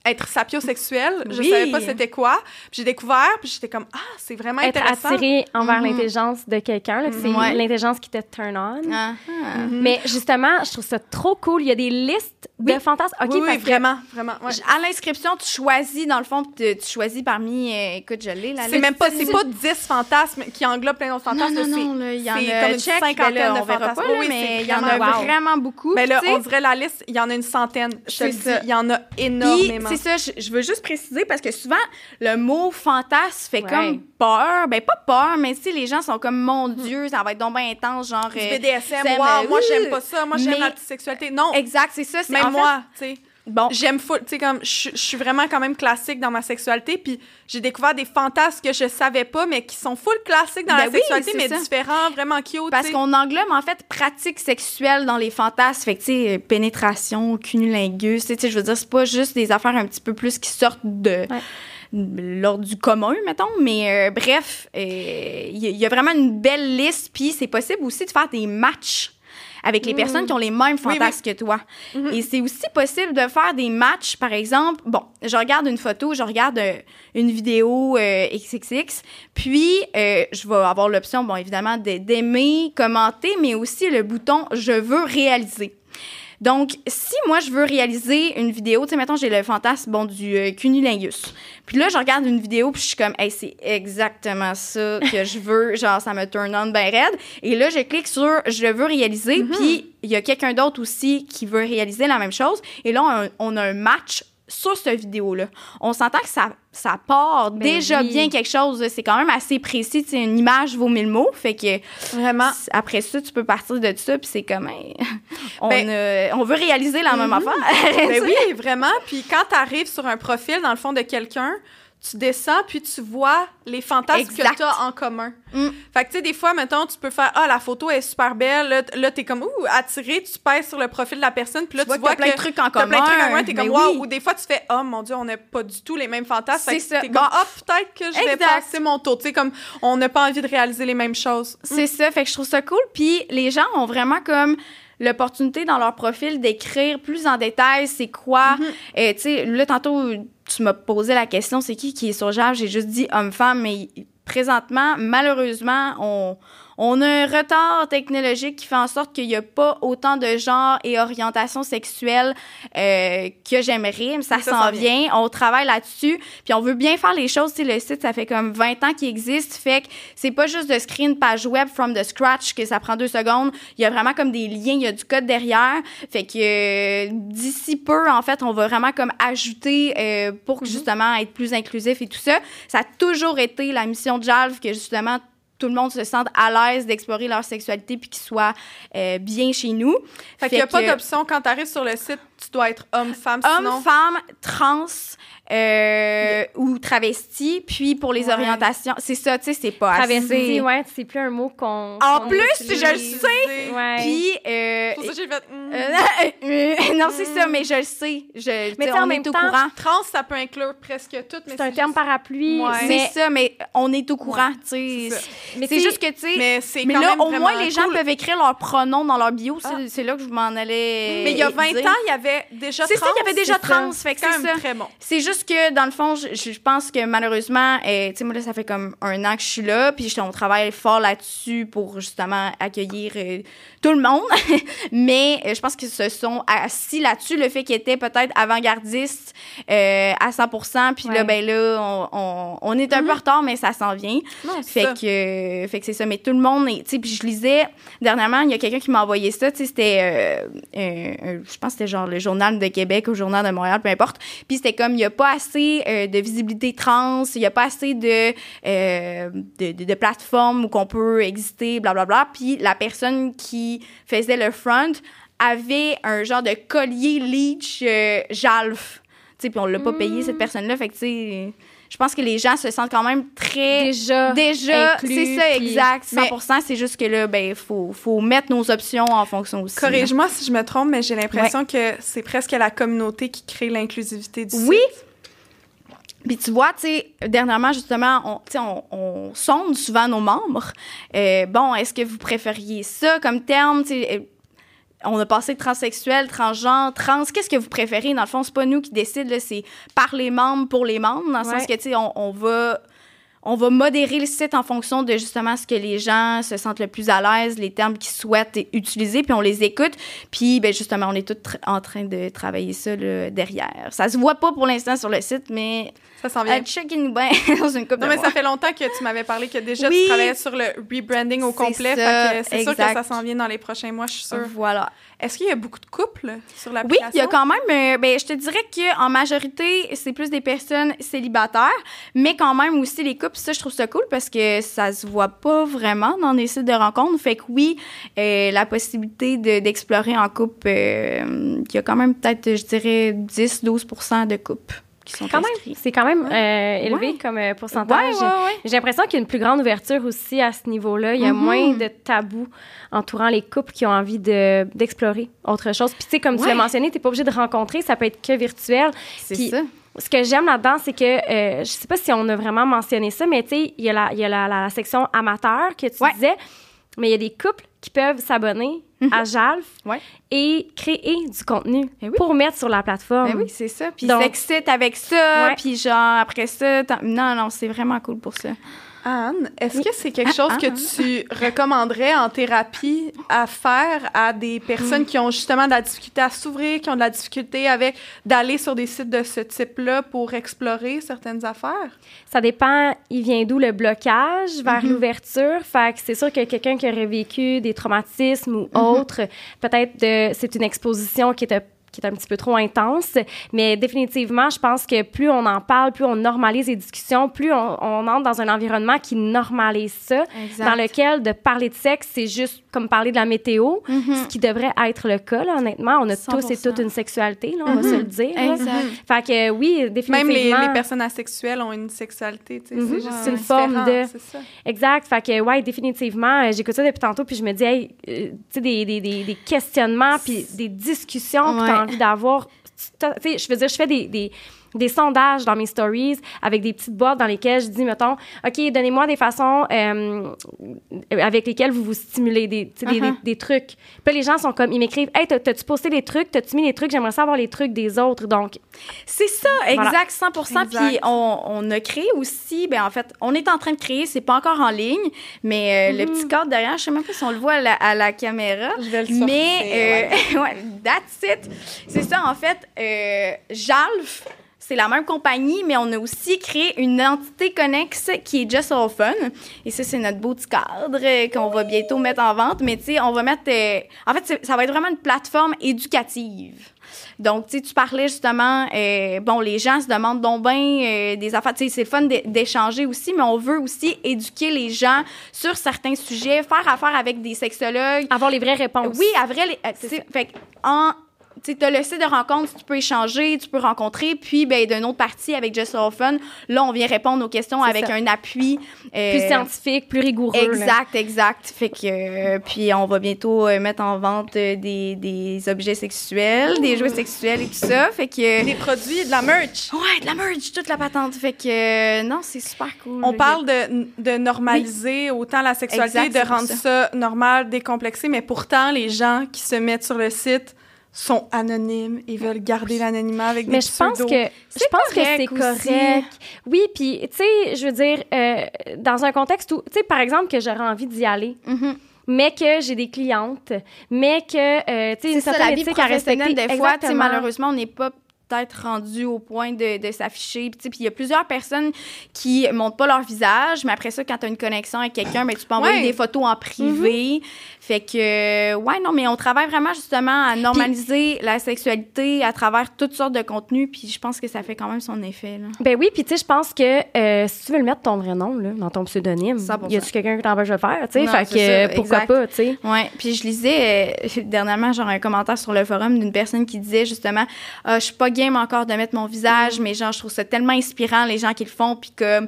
Speaker 1: être sapiosexuel. Je
Speaker 3: Oui.
Speaker 1: savais pas c'était quoi. Puis j'ai découvert, puis j'étais comme, ah, c'est vraiment
Speaker 2: être
Speaker 1: intéressant.
Speaker 2: attiré envers
Speaker 3: Mhm.
Speaker 2: l'intelligence de quelqu'un, là, que c'est
Speaker 3: Ouais.
Speaker 2: l'intelligence qui te turn on.
Speaker 3: Ah, ah.
Speaker 1: Mhm.
Speaker 2: Mais justement, je trouve ça trop cool. Il y a des listes de fantasmes. OK,
Speaker 1: oui, oui,
Speaker 2: parce que-
Speaker 1: vraiment, vraiment. ouais.
Speaker 3: À l'inscription, tu choisis, dans le fond, tu, tu choisis parmi. euh, écoute, je l'ai, la
Speaker 1: C'est même pas, c'est pas 10 fantasmes qui englobent plein d'autres
Speaker 3: Non,
Speaker 1: fantasmes.
Speaker 3: non,
Speaker 1: là,
Speaker 3: non, là, il y en a
Speaker 1: comme une cinquantaine
Speaker 3: ben là,
Speaker 1: de fantasmes.
Speaker 3: pas, là,
Speaker 1: Oui,
Speaker 3: mais il y en a
Speaker 1: vraiment-
Speaker 2: wow.
Speaker 3: vraiment beaucoup.
Speaker 1: Mais là,
Speaker 3: tu sais,
Speaker 1: on dirait la liste, il y en a une centaine. Je te dis,
Speaker 3: ça.
Speaker 1: il y en a énormément.
Speaker 3: C'est ça, je, je veux juste préciser parce que souvent, le mot fantasme fait
Speaker 2: Ouais.
Speaker 3: comme peur. Ben, pas peur, mais sais, les gens sont comme, mon Dieu, ça va être donc bien intense, genre.
Speaker 1: Du
Speaker 3: euh,
Speaker 1: BDSM,
Speaker 3: SM,
Speaker 1: wow,
Speaker 3: euh,
Speaker 1: moi j'aime pas ça, moi j'aime la sexualité. Non,
Speaker 3: Exact, c'est ça. c'est-
Speaker 1: même
Speaker 3: en
Speaker 1: moi, tu sais.
Speaker 3: Bon,
Speaker 1: J'aime full, tu sais, comme, je suis vraiment quand même classique dans ma sexualité, puis j'ai découvert des fantasmes que je savais pas, mais qui sont full classiques dans
Speaker 3: Ben
Speaker 1: la
Speaker 3: oui,
Speaker 1: sexualité, mais
Speaker 3: ça.
Speaker 1: différents, vraiment cute,
Speaker 3: Parce qu'on englobe en fait pratique sexuelle dans les fantasmes. Fait que, tu sais, pénétration, cunnilingus, tu sais, je veux dire, c'est pas juste des affaires un petit peu plus qui sortent de. de l'ordre du commun, mettons. Mais euh, bref, euh, il y, y a vraiment une belle liste. Puis c'est possible aussi de faire des matchs. Avec les personnes qui ont les mêmes fantasmes que toi. Et c'est aussi possible de faire des matchs, par exemple, bon, je regarde une photo, je regarde euh, une vidéo euh, XXX, puis euh, je vais avoir l'option, bon, évidemment, de- d'aimer, commenter, mais aussi le bouton « Je veux réaliser ». Donc, si moi, je veux réaliser une vidéo, tu sais, mettons, j'ai le fantasme, bon, du euh, cunnilingus. Puis là, je regarde une vidéo, puis je suis comme, hey, c'est exactement ça que je veux. Genre, ça me turn on ben raide. Et là, je clique sur je veux réaliser, puis il y a quelqu'un d'autre aussi qui veut réaliser la même chose. Et là, on a un match sur cette vidéo-là. On s'entend que ça, ça part
Speaker 2: Ben
Speaker 3: déjà
Speaker 2: oui.
Speaker 3: bien quelque chose. C'est quand même assez précis. Sais, une image vaut mille mots. Fait que
Speaker 1: Vraiment.
Speaker 3: après ça, tu peux partir de ça, puis c'est comme, hey, on,
Speaker 1: Ben-
Speaker 3: euh, on veut réaliser la même
Speaker 1: Mhm.
Speaker 3: affaire.
Speaker 1: Ben oui, vraiment. Puis quand tu arrives sur un profil, dans le fond, de quelqu'un, tu descends, puis tu vois les fantasmes
Speaker 3: Exact.
Speaker 1: que tu as en commun.
Speaker 3: Mm.
Speaker 1: Fait que, tu sais, des fois, mettons, tu peux faire Ah, la photo est super belle. Là, là t'es comme Ouh, attiré, tu pèses sur le profil de la personne, puis là, tu,
Speaker 3: vois a plein de trucs en
Speaker 1: t'as plein de trucs en commun,
Speaker 3: commun.
Speaker 1: t'es
Speaker 3: Ben
Speaker 1: comme Wow.
Speaker 3: oui.
Speaker 1: Ou des fois, tu fais Oh mon Dieu, on n'a pas du tout les mêmes fantasmes.
Speaker 3: C'est
Speaker 1: que
Speaker 3: ça.
Speaker 1: T'es comme Ah, peut-être que je vais passer mon tour. Tu sais, comme on n'a pas envie de réaliser les mêmes choses.
Speaker 3: C'est ça, fait que je trouve ça cool. Puis les gens ont vraiment comme l'opportunité dans leur profil d'écrire plus en détail c'est quoi. Euh, tu sais, là, tantôt, tu m'as posé la question, c'est qui qui est sur Jave? J'ai juste dit homme-femme, mais présentement, malheureusement, on, on a un retard technologique qui fait en sorte qu'il n'y a pas autant de genres et orientations sexuelles euh, que j'aimerais, mais ça, s'en vient. On travaille là-dessus, puis on veut bien faire les choses. Tu sais, le site, ça fait comme 20 ans qu'il existe, fait que c'est pas juste de screen page web from the scratch que ça prend deux secondes. Il y a vraiment comme des liens, il y a du code derrière. Fait que euh, d'ici peu, en fait, on va vraiment comme ajouter euh, pour justement être plus inclusif et tout ça. Ça a toujours été la mission de Jalv que justement tout le monde se sente à l'aise d'explorer leur sexualité puis qu'ils soient euh, bien chez nous.
Speaker 1: Fait qu'il n'y a pas
Speaker 3: que-
Speaker 1: d'option. Quand tu arrives sur le site, tu dois être homme-femme. sinon...
Speaker 3: Homme, femme, trans euh, ou travesti. Puis pour les
Speaker 1: Ouais.
Speaker 3: orientations, c'est ça, tu sais, c'est pas
Speaker 2: Travesti,
Speaker 3: assez.
Speaker 2: ouais, c'est plus un mot qu'on.
Speaker 3: En plus,
Speaker 2: utilise.
Speaker 3: je le sais.
Speaker 2: Ouais.
Speaker 3: Puis, euh,
Speaker 1: pour ça j'ai fait. hmm.
Speaker 3: euh, non, c'est ça, mais je le sais. Je,
Speaker 2: Mais sais, en
Speaker 3: on
Speaker 2: même
Speaker 3: est au
Speaker 2: temps,
Speaker 3: courant.
Speaker 1: Trans, ça peut inclure presque tout, mais
Speaker 2: c'est un terme
Speaker 1: juste-
Speaker 2: parapluie.
Speaker 1: Ouais.
Speaker 2: Mais,
Speaker 3: C'est ça, mais on est au courant, tu
Speaker 1: c'est
Speaker 3: sais. C'est juste que, tu sais,
Speaker 1: Mais c'est
Speaker 3: mais
Speaker 1: quand
Speaker 3: là,
Speaker 1: même
Speaker 3: au moins, les gens peuvent écrire leurs pronoms dans leur bio. C'est
Speaker 1: Ah.
Speaker 3: c'est là que je m'en allais.
Speaker 1: Mais il y a 20
Speaker 3: dire.
Speaker 1: ans, il y avait déjà
Speaker 3: C'est ça,
Speaker 1: trans.
Speaker 3: il y avait déjà trans, fait que
Speaker 1: C'est
Speaker 3: ça.
Speaker 1: très bon.
Speaker 3: C'est juste que, dans le fond, je, je pense que malheureusement, euh, tu sais, moi, là, ça fait comme un an que je suis là, puis on travaille fort là-dessus pour justement accueillir euh, tout le monde. Mais euh, je pense qu'ils se sont assis là-dessus, le fait qu'ils étaient peut-être avant-gardistes euh, à 100 puis là,
Speaker 2: Ouais.
Speaker 3: ben là, on, on, on est un peu en retard, mais ça s'en vient.
Speaker 1: Non,
Speaker 3: Fait
Speaker 1: ça.
Speaker 3: que, fait que c'est ça. Mais tout le monde, est- tu sais, puis je lisais dernièrement, il y a quelqu'un qui m'a envoyé ça, tu sais, c'était, euh, je pense que c'était genre le Journal de Québec ou le Journal de Montréal, peu importe. Puis c'était comme, il n'y a pas assez euh, de visibilité trans, il n'y a pas assez de, euh, de, de, de plateformes où qu'on peut exister, blablabla. Puis la personne qui faisait le front avait un genre de collier leech euh, jalf. Tu sais, puis on l'a pas payé, cette personne-là. Fait que, tu sais, je pense que les gens se sentent quand même très...
Speaker 2: déjà.
Speaker 3: Déjà,
Speaker 2: inclus,
Speaker 3: c'est ça,
Speaker 2: puis-
Speaker 3: exact,
Speaker 1: Mais-
Speaker 3: 100 C'est juste que là, ben, faut, faut mettre nos options en fonction aussi.
Speaker 1: Corrige-moi si je me trompe, mais j'ai l'impression que c'est presque la communauté qui crée l'inclusivité du
Speaker 3: Oui.
Speaker 1: site.
Speaker 3: Puis tu vois, tu sais, dernièrement, justement, on, tu sais, on, on sonde souvent nos membres. Euh, bon, est-ce que vous préfériez ça comme terme? Tu sais, euh, on a passé de transsexuel, transgenre, trans. Qu'est-ce que vous préférez? Dans le fond, c'est pas nous qui décident, là, c'est par les membres, pour les membres, dans le
Speaker 2: Ouais.
Speaker 3: sens que, tu sais, on, on va... On va modérer le site en fonction de justement ce que les gens se sentent le plus à l'aise, les termes qu'ils souhaitent utiliser, puis on les écoute. Puis, ben justement, on est tous en train de travailler ça là, derrière. Ça se voit pas pour l'instant sur le site, mais
Speaker 1: Ça s'en vient.
Speaker 3: à check-in bien dans une coupe
Speaker 1: Non,
Speaker 3: de
Speaker 1: mais
Speaker 3: mois.
Speaker 1: ça fait longtemps que tu m'avais parlé que déjà
Speaker 3: Oui.
Speaker 1: tu travaillais sur le rebranding au complet. C'est sûr que ça s'en vient dans les prochains mois, je suis sûre.
Speaker 3: Voilà.
Speaker 1: Est-ce qu'il y a beaucoup de couples sur
Speaker 3: Oui,
Speaker 1: l'application?
Speaker 3: il y a quand même, euh, ben, je te dirais qu'en majorité, c'est plus des personnes célibataires, mais quand même aussi les couples, ça, je trouve ça cool parce que ça se voit pas vraiment dans des sites de rencontres. Fait que oui, euh, la possibilité de- d'explorer en couple, euh, il y a quand même peut-être, je dirais, 10-12% de couples qui sont
Speaker 2: Quand même,
Speaker 3: inscrits.
Speaker 2: c'est quand même euh, élevé
Speaker 3: Ouais.
Speaker 2: comme euh, pourcentage.
Speaker 3: Ouais.
Speaker 2: J'ai l'impression qu'il y a une plus grande ouverture aussi à ce niveau-là. Il y a
Speaker 3: Mhm.
Speaker 2: moins de tabous entourant les couples qui ont envie de- d'explorer autre chose. Puis, tu sais, comme tu l'as mentionné, tu n'es pas obligé de rencontrer, ça peut être que virtuel.
Speaker 3: C'est ça.
Speaker 2: Ce que j'aime là-dedans, c'est que, euh, je sais pas si on a vraiment mentionné ça, mais tu sais, il y a, la, y a la, la section amateur que tu
Speaker 3: Ouais.
Speaker 2: disais. mais il y a des couples qui peuvent s'abonner à Jalf
Speaker 3: Ouais.
Speaker 2: et créer du contenu
Speaker 3: Eh oui.
Speaker 2: pour mettre sur la plateforme.
Speaker 3: Ben oui, c'est ça. Puis s'excitent avec ça, puis genre après ça, non, non, c'est vraiment cool pour ça.
Speaker 1: Anne, est-ce que c'est quelque chose
Speaker 3: Ah,
Speaker 1: que tu recommanderais en thérapie à faire à des personnes qui ont justement de la difficulté à s'ouvrir, qui ont de la difficulté avec d'aller sur des sites de ce type-là pour explorer certaines affaires?
Speaker 2: Ça dépend, il vient d'où le blocage vers
Speaker 3: Mhm.
Speaker 2: l'ouverture? Fait que c'est sûr que quelqu'un qui aurait vécu des traumatismes ou
Speaker 3: Mhm.
Speaker 2: autre, peut-être c'est une exposition qui est un qui est un petit peu trop intense, mais définitivement, je pense que plus on en parle, plus on normalise les discussions, plus on, on entre dans un environnement qui normalise ça,
Speaker 3: Exact.
Speaker 2: dans lequel de parler de sexe, c'est juste comme parler de la météo,
Speaker 3: Mhm.
Speaker 2: ce qui devrait être le cas, là, honnêtement. On a tous et
Speaker 3: 100%.
Speaker 2: toutes une sexualité, là, on va se le dire.
Speaker 3: Exact.
Speaker 2: Fait que oui, définitivement.
Speaker 1: Même les, les personnes asexuelles ont une sexualité, tu sais,
Speaker 2: Mhm.
Speaker 1: c'est juste
Speaker 2: C'est une forme de-
Speaker 1: c'est ça.
Speaker 2: Exact. Fait que, ouais, définitivement, euh, j'écoute ça depuis tantôt, puis je me dis, hey, euh, tu sais, des, des, des, des questionnements, puis des discussions
Speaker 3: Ouais.
Speaker 2: Envie d'avoir. Tu sais, je veux dire, je fais des, des, des sondages dans mes stories avec des petites boîtes dans lesquelles je dis, mettons, OK, donnez-moi des façons euh, avec lesquelles vous vous stimulez, des,
Speaker 3: Uh-huh.
Speaker 2: des, trucs. Puis là, les gens sont comme, ils m'écrivent, Hey, t'as- t'as-tu posté des trucs? T'as-tu mis des trucs? J'aimerais savoir les trucs des autres. Donc,
Speaker 3: C'est ça,
Speaker 2: Voilà.
Speaker 3: exact, 100
Speaker 1: Exact.
Speaker 3: Puis on, on a créé aussi, ben en fait, on est en train de créer, c'est pas encore en ligne, mais euh, le petit cadre derrière, je sais même pas si on le voit à la, à la caméra.
Speaker 1: Je vais le
Speaker 3: Mais, euh, ouais, that's it. C'est ça, en fait, euh, Jalf, c'est la même compagnie, mais on a aussi créé une entité connexe qui est Just All Fun. Et ça, c'est notre beau petit cadre euh, qu'on va bientôt mettre en vente. Mais tu sais, on va mettre... euh, en fait, ça va être vraiment une plateforme éducative. Donc, tu sais, tu parlais justement, euh, bon, les gens se demandent donc bien euh, des affaires. Tu sais, c'est fun d'é- d'échanger aussi, mais on veut aussi éduquer les gens sur certains sujets, faire affaire avec des sexologues,
Speaker 2: avoir les vraies réponses.
Speaker 3: oui, à vrai, les- euh, fait en tu as le site de rencontre, tu peux échanger, tu peux rencontrer, puis ben, d'une autre partie avec Just So Fun, là, on vient répondre aux questions avec
Speaker 2: ça.
Speaker 3: un appui. euh,
Speaker 2: Plus scientifique, plus rigoureux. là.
Speaker 3: Exact, exact. Fait que, euh, puis on va bientôt euh, mettre en vente des, des objets sexuels, des jouets sexuels et tout ça. Fait que.
Speaker 1: Des produits, de la merch.
Speaker 3: Ouais, de la merge, toute la patente. Fait que, euh, non, c'est super cool.
Speaker 1: On parle de, de normaliser autant la sexualité,
Speaker 3: Exact,
Speaker 1: de rendre
Speaker 3: ça.
Speaker 1: ça. normal, décomplexé, mais pourtant, les gens qui se mettent sur le site sont anonymes et veulent garder l'anonymat avec
Speaker 2: Mais
Speaker 1: des
Speaker 2: je pense
Speaker 1: pseudos.
Speaker 2: que je pense que c'est
Speaker 3: correct.
Speaker 2: Oui, puis tu sais, je veux dire euh, dans un contexte où tu sais par exemple que j'aurais envie d'y aller,
Speaker 3: Mhm.
Speaker 2: mais que j'ai des clientes, mais que euh, tu sais une
Speaker 3: C'est ça,
Speaker 2: certaine
Speaker 3: la vie
Speaker 2: éthique à respecter.
Speaker 3: des fois, tu sais,
Speaker 2: Exactement.
Speaker 3: malheureusement, on n'est pas peut-être rendu au point de, de s'afficher. Puis il y a plusieurs personnes qui montrent pas leur visage, mais après ça, quand tu as une connexion avec quelqu'un, ben, tu peux envoyer
Speaker 1: Ouais.
Speaker 3: des photos en privé. Fait que, euh, ouais, non, mais on travaille vraiment justement à normaliser la sexualité à travers toutes sortes de contenus, puis je pense que ça fait quand même son effet. Là.
Speaker 2: Ben oui, puis tu sais, je pense que euh, si tu veux le mettre ton vrai nom là, dans ton pseudonyme,
Speaker 3: 100%.
Speaker 2: y a-tu quelqu'un qui t'empêche de le faire, tu sais, fait que
Speaker 3: ça,
Speaker 2: euh, pourquoi
Speaker 3: exact.
Speaker 2: pas, tu sais?
Speaker 3: Ouais, puis je lisais euh, dernièrement genre un commentaire sur le forum d'une personne qui disait justement Ah, je suis pas game encore de mettre mon visage mais genre je trouve ça tellement inspirant les gens qui le font puis comme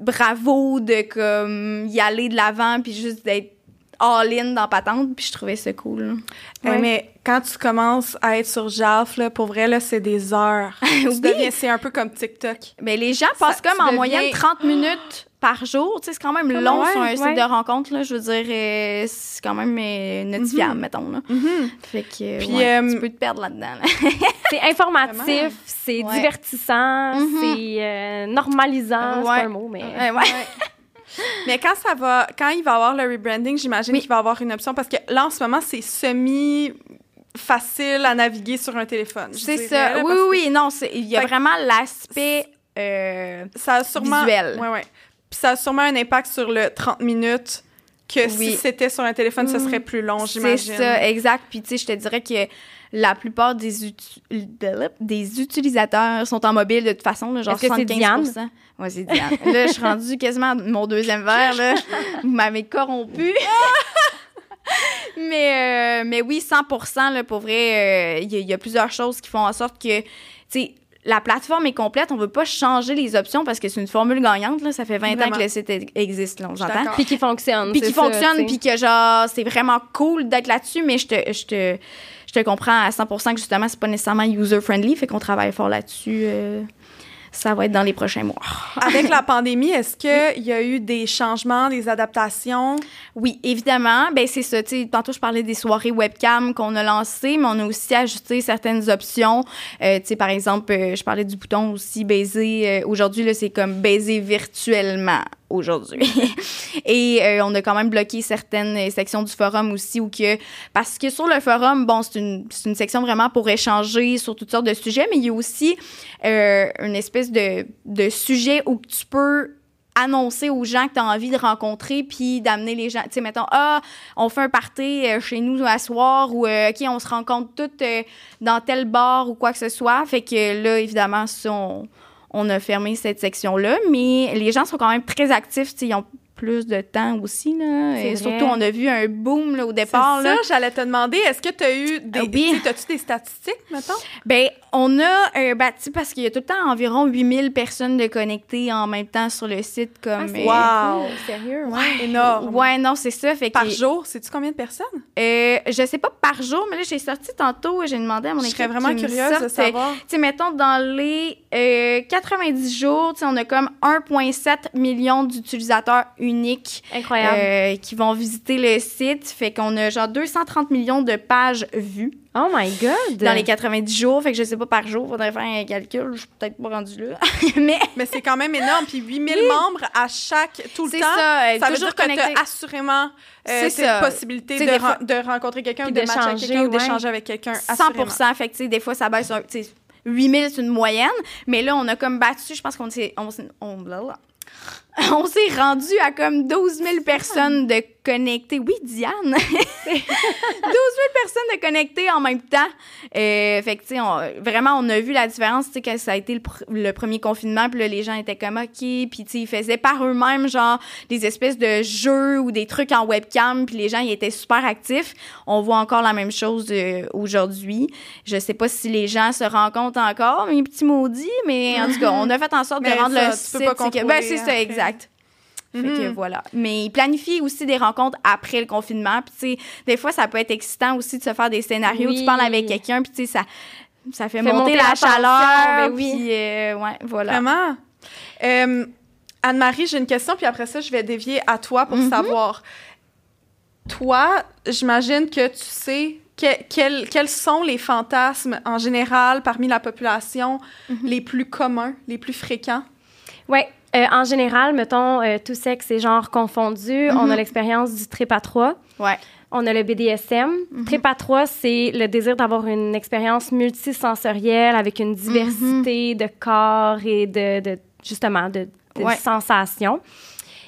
Speaker 3: bravo de comme y aller de l'avant puis juste d'être all in dans patente puis je trouvais ça cool.
Speaker 1: Eh,
Speaker 2: Ouais.
Speaker 1: mais quand tu commences à être sur JAF, là, pour vrai, là, c'est des heures.
Speaker 3: Oui.
Speaker 1: c'est un peu comme TikTok.
Speaker 3: Mais les gens passent
Speaker 1: Ça-
Speaker 3: comme en
Speaker 1: deviens-
Speaker 3: moyenne 30 minutes par jour, tu sais c'est quand même long
Speaker 2: ouais,
Speaker 3: sur un site de rencontre là, je veux dire euh, c'est quand même euh, notifiable
Speaker 1: Mhm.
Speaker 3: mettons là.
Speaker 1: Mhm.
Speaker 3: Fait que
Speaker 1: Puis,
Speaker 3: ouais,
Speaker 1: euh,
Speaker 3: tu peux te perdre là-dedans. là.
Speaker 2: C'est informatif, c'est divertissant,
Speaker 3: Mhm.
Speaker 2: c'est euh, normalisant, c'est pas un mot, mais.
Speaker 1: Mais quand ça va, quand il va avoir le rebranding, j'imagine
Speaker 3: Oui.
Speaker 1: qu'il va avoir une option parce que là, en ce moment, c'est semi facile à naviguer sur un téléphone.
Speaker 3: C'est ça.
Speaker 1: là,
Speaker 3: Oui,
Speaker 1: parce que
Speaker 3: oui, non, il y a
Speaker 1: Fait
Speaker 3: vraiment l'aspect. euh,
Speaker 1: Ça a sûrement.
Speaker 3: Visuel.
Speaker 1: Ouais, ouais. Puis ça a sûrement un impact sur le 30 minutes que si c'était sur un téléphone, ce
Speaker 2: Mm.
Speaker 1: serait plus long,
Speaker 3: c'est
Speaker 1: j'imagine.
Speaker 3: ça, exact. Puis, tu sais, je te dirais que la plupart des, utu- des utilisateurs sont en mobile de toute façon, là, genre
Speaker 2: que c'est
Speaker 3: 75 Ouais, c'est Diane. là, je suis rendue quasiment à mon deuxième verre. Là. Vous m'avez corrompu. mais, euh, mais oui, 100 là, pour vrai, euh, il y, a- il y a plusieurs choses qui font en sorte que, tu sais, la plateforme est complète. On veut pas changer les options parce que c'est une formule gagnante. Là. Ça fait 20 ans que le site existe, là, on
Speaker 1: Je suis
Speaker 3: s'entend.
Speaker 1: d'accord.
Speaker 2: puis qui fonctionne.
Speaker 3: puis
Speaker 2: c'est
Speaker 3: qui fonctionne, puis que genre, c'est vraiment cool d'être là-dessus, mais je te, je te, je te comprends à 100% que justement, c'est pas nécessairement user-friendly, fait qu'on travaille fort là-dessus. euh, ça va être dans les prochains mois.
Speaker 1: Avec la pandémie, est-ce qu'il y a eu des changements, des adaptations?
Speaker 3: Oui, évidemment. Ben c'est ça. Tantôt, je parlais des soirées webcam qu'on a lancées, mais on a aussi ajouté certaines options. Euh, par exemple, euh, je parlais du bouton aussi baiser. Euh, Aujourd'hui, là, c'est comme baiser virtuellement aujourd'hui. Et euh, on a quand même bloqué certaines sections du forum aussi où que parce que sur le forum, bon, c'est une, une section vraiment pour échanger sur toutes sortes de sujets, mais il y a aussi euh, une espèce de, de sujet où tu peux annoncer aux gens que tu as envie de rencontrer puis d'amener les gens tu sais mettons ah on fait un party euh, chez nous à soir ou euh, OK on se rencontre toutes euh, dans tel bar ou quoi que ce soit fait que là évidemment ça on, on a fermé cette section là mais les gens sont quand même très actifs ils ont plus de temps aussi là et
Speaker 2: vrai.
Speaker 3: surtout on a vu un boom là, au départ
Speaker 1: C'est
Speaker 3: là
Speaker 1: ça, j'allais te demander, est-ce que tu as eu des,
Speaker 3: Ah oui.
Speaker 1: tu sais, t'as-tu des statistiques, mettons?
Speaker 3: Ben, on a euh, ben, tu sais, parce qu'il y a tout le temps environ 8000 personnes de connectées en même temps sur le site comme
Speaker 2: Ah, c'est
Speaker 3: euh,
Speaker 1: Wow.
Speaker 2: cool, sérieux, ouais.
Speaker 3: Ouais,
Speaker 1: Énorme.
Speaker 3: Ouais, non, c'est ça. Fait que,
Speaker 1: Par jour, sais-tu combien de personnes?
Speaker 3: Euh, je sais pas par jour, mais là, j'ai sorti tantôt, j'ai demandé à mon
Speaker 1: Je
Speaker 3: équipe.
Speaker 1: serais vraiment curieuse de
Speaker 3: sortent,
Speaker 1: savoir.
Speaker 3: Tu sais, mettons, dans les euh, 90 jours, tu sais, on a comme 1,7 million d'utilisateurs uniques
Speaker 2: Incroyable.
Speaker 3: euh, qui vont visiter le site. Fait qu'on a genre 230 millions de pages vues
Speaker 2: oh my God!
Speaker 3: dans les 90 jours. Fait que je sais pas par jour, faudrait faire un calcul. Je suis peut-être pas rendue là. mais
Speaker 1: Mais c'est quand même énorme. Puis 8000 membres à chaque, tout le
Speaker 3: c'est
Speaker 1: temps.
Speaker 3: ça, euh,
Speaker 1: Ça veut
Speaker 3: toujours
Speaker 1: dire que
Speaker 3: connecté.
Speaker 1: tu assurément euh,
Speaker 3: C'est
Speaker 1: cette
Speaker 3: ça.
Speaker 1: possibilité de,
Speaker 3: fois-
Speaker 1: rencontrer quelqu'un ou de matcher avec ou d'échanger avec quelqu'un.
Speaker 3: 100
Speaker 1: assurément.
Speaker 3: Fait que, des fois, ça baisse un. Tu sais, 8000, c'est une moyenne. Mais là, on a comme battu, je pense qu'on s'est. On, on, blablabla. on s'est rendu à comme 12 000 personnes de connectées. Oui, Diane! 12 000 personnes de connectées en même temps. Euh, fait que, tu sais, on- vraiment, on a vu la différence, tu sais, que ça a été le, pr- le premier confinement. Puis là, les gens étaient comme, OK. Puis, tu sais, ils faisaient par eux-mêmes, genre, des espèces de jeux ou des trucs en webcam. Puis les gens, ils étaient super actifs. On voit encore la même chose euh, aujourd'hui. Je sais pas si les gens se rencontrent encore, mes petits maudits, mais en tout cas, on a fait en sorte
Speaker 1: Mais
Speaker 3: de rendre
Speaker 1: ça,
Speaker 3: le
Speaker 1: tu
Speaker 3: site. c'est ben, c'est ça,
Speaker 1: après.
Speaker 3: Exact. Fait que
Speaker 1: Mhm.
Speaker 3: voilà. Mais ils planifient aussi des rencontres après le confinement. Puis, tu sais, des fois, ça peut être excitant aussi de se faire des scénarios.
Speaker 2: Oui.
Speaker 3: Tu parles avec quelqu'un, puis, tu sais, ça, ça fait,
Speaker 2: Fait
Speaker 3: monter,
Speaker 2: monter
Speaker 3: la, chaleur.
Speaker 2: ben oui.
Speaker 3: Puis, euh, ouais, voilà.
Speaker 1: Vraiment? Euh, Anne-Marie, j'ai une question, puis après ça, je vais dévier à toi pour
Speaker 3: Mhm.
Speaker 1: savoir. Toi, j'imagine que tu sais que- quels, quels sont les fantasmes en général parmi la population
Speaker 3: Mhm.
Speaker 1: les plus communs, les plus fréquents?
Speaker 2: Ouais. Euh, en général, mettons, euh, tout sexe et genre confondus, on a l'expérience du trip à trois.
Speaker 3: Ouais.
Speaker 2: On a le BDSM. Trip à trois, c'est le désir d'avoir une expérience multisensorielle avec une diversité de corps et de, de- justement, de, de
Speaker 3: Ouais.
Speaker 2: sensations.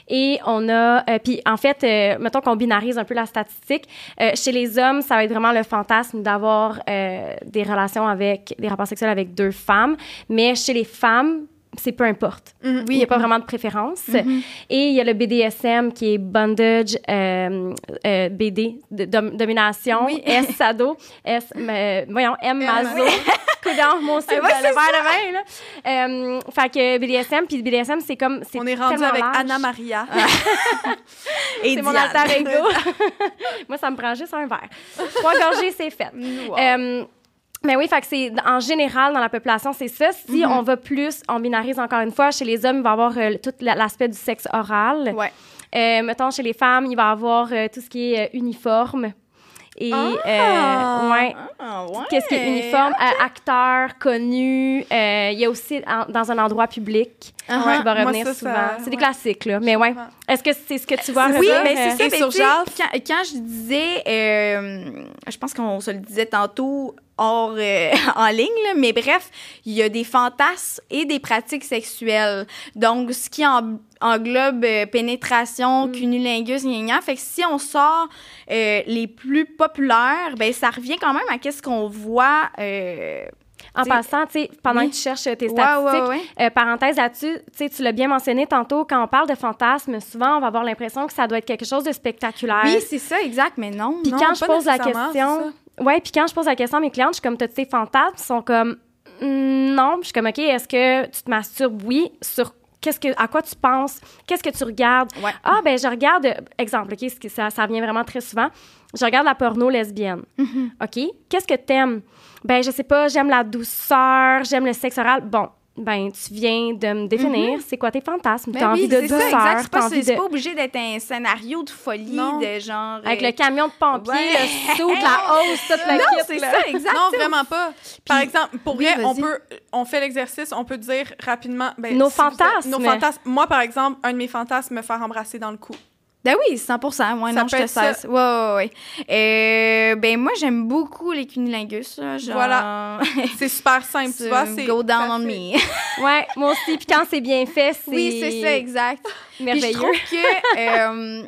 Speaker 2: Et on a, euh, puis en fait, euh, mettons qu'on binarise un peu la statistique. euh, chez les hommes, ça va être vraiment le fantasme d'avoir des relations avec, des rapports sexuels avec deux femmes. Mais chez les femmes, c'est peu importe.
Speaker 1: Mhm.
Speaker 2: Il n'y a pas vraiment de préférence. Et il y a le BDSM qui est bondage, euh, euh, BD, de- dom- domination,
Speaker 3: Oui.
Speaker 2: S sado, S, euh, voyons, M maso. Coudon, mon
Speaker 3: Ah ouais,
Speaker 2: le verre de vin, là. Fait que BDSM, puis BDSM, c'est comme,
Speaker 1: On est rendu avec
Speaker 2: large.
Speaker 1: Anna Maria.
Speaker 3: Et
Speaker 2: C'est mon alter ego. Moi, ça me prend juste un verre. Trois gorgées, c'est fait.
Speaker 3: Wow.
Speaker 2: Mais oui, fait que c'est en général dans la population, c'est ça. Si
Speaker 3: Mm-hmm.
Speaker 2: on va plus, on binarise encore une fois, chez les hommes, il va y avoir euh, tout la- l'aspect du sexe oral.
Speaker 3: Ouais.
Speaker 2: Euh, mettons, chez les femmes, il va y avoir euh, tout ce qui est euh, uniforme. Et,
Speaker 1: Ah!
Speaker 2: euh, ouais.
Speaker 3: Ah, ouais.
Speaker 2: Qu'est-ce qui est uniforme? Euh, acteur, connu. Euh, Il y a aussi en- dans un endroit public
Speaker 3: Ah,
Speaker 2: qui
Speaker 1: ouais.
Speaker 2: va
Speaker 1: Moi,
Speaker 2: revenir
Speaker 1: ça,
Speaker 2: souvent. c'est des classiques, là. Mais ouais. Est-ce que c'est ce que tu vois?
Speaker 3: Oui, mais c'est ça. Mais
Speaker 1: sur Jazz?
Speaker 3: Quand, quand je disais, euh, je pense qu'on se le disait tantôt hors, euh, en ligne, là, mais bref, il y a des fantasmes et des pratiques sexuelles. Donc, ce qui en- englobe euh, pénétration, cunilingus, gna, gna. Fait que si on sort euh, les plus populaires, ben ça revient quand même à qu'est-ce qu'on voit.
Speaker 2: En
Speaker 3: T'sais-
Speaker 2: passant, tu sais, pendant
Speaker 3: Oui.
Speaker 2: que tu cherches tes statistiques,
Speaker 3: ouais, ouais.
Speaker 2: euh, parenthèse là-dessus, tu sais, tu l'as bien mentionné tantôt, quand on parle de fantasme, souvent, on va avoir l'impression que ça doit être quelque chose de spectaculaire.
Speaker 3: Oui, c'est ça, exact, mais non.
Speaker 2: Puis
Speaker 1: Non,
Speaker 2: quand je pose la question, ouais, puis quand je pose la question à mes clientes, je suis comme, t'as tes fantasmes, ils sont comme, Mm, non, Puis je suis comme, ok, est-ce que tu te masturbes? Oui, sur qu'est-ce que, à quoi tu penses? Qu'est-ce que tu regardes?
Speaker 3: Ouais.
Speaker 2: Ah ben, je regarde, exemple, ok, ça, ça vient vraiment très souvent. Je regarde la porno lesbienne.
Speaker 3: Mm-hmm.
Speaker 2: Ok, qu'est-ce que t'aimes? Ben, je sais pas, j'aime la douceur, j'aime le sexe oral. Bon. Ben, tu viens de me définir c'est quoi tes fantasmes?
Speaker 3: Ben
Speaker 2: tu as
Speaker 3: oui,
Speaker 2: envie de
Speaker 3: c'est ça, exact.
Speaker 2: douceur,
Speaker 3: C'est
Speaker 2: t'as
Speaker 3: pas,
Speaker 2: envie
Speaker 3: c'est
Speaker 2: de...
Speaker 3: pas obligé d'être un scénario de folie,
Speaker 1: Non.
Speaker 3: de genre.
Speaker 2: Avec
Speaker 3: euh,
Speaker 2: le camion de pompier,
Speaker 3: Ouais.
Speaker 2: le saut, la hausse, toute la
Speaker 3: Non, c'est ça, exact.
Speaker 1: Non, vraiment pas. Par exemple, pour
Speaker 3: Oui,
Speaker 1: vrai, on peut, on fait l'exercice, on peut dire rapidement. ben,
Speaker 2: Nos
Speaker 1: si
Speaker 2: fantasmes.
Speaker 1: nos fantasmes. Moi, par exemple, un de mes fantasmes, me faire embrasser dans le cou.
Speaker 3: Ben oui, 100 Ouais,
Speaker 1: Ça
Speaker 3: non, je te cesse. Ouais, ouais, ouais. Euh, ben moi, j'aime beaucoup les cunilingus. là, Genre...
Speaker 1: Voilà. C'est super simple, tu vois. c'est
Speaker 3: Go down on me.
Speaker 2: Ouais, moi aussi. Puis quand c'est bien fait, c'est
Speaker 3: oui, c'est ça, exact. Puis je
Speaker 2: merveilleux.
Speaker 3: trouve que euh,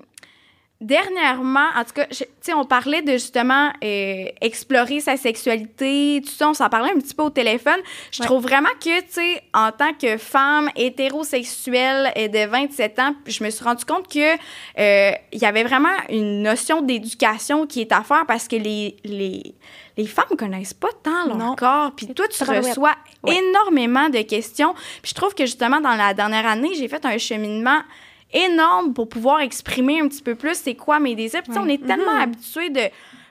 Speaker 3: dernièrement, en tout cas, tu sais, on parlait de justement euh, explorer sa sexualité, tout ça, on s'en parlait un petit peu au téléphone. Je
Speaker 2: Ouais.
Speaker 3: trouve vraiment que, tu sais, en tant que femme hétérosexuelle et de 27 ans, je me suis rendu compte que euh, il y avait vraiment une notion d'éducation qui est à faire parce que les, les, les femmes connaissent pas tant leur
Speaker 1: Non.
Speaker 3: corps. Puis toi, tu reçois
Speaker 2: Ouais.
Speaker 3: énormément de questions. Puis je trouve que justement, dans la dernière année, j'ai fait un cheminement énorme pour pouvoir exprimer un petit peu plus c'est quoi mes désirs. Puis on est tellement
Speaker 1: Mhm.
Speaker 3: habitué de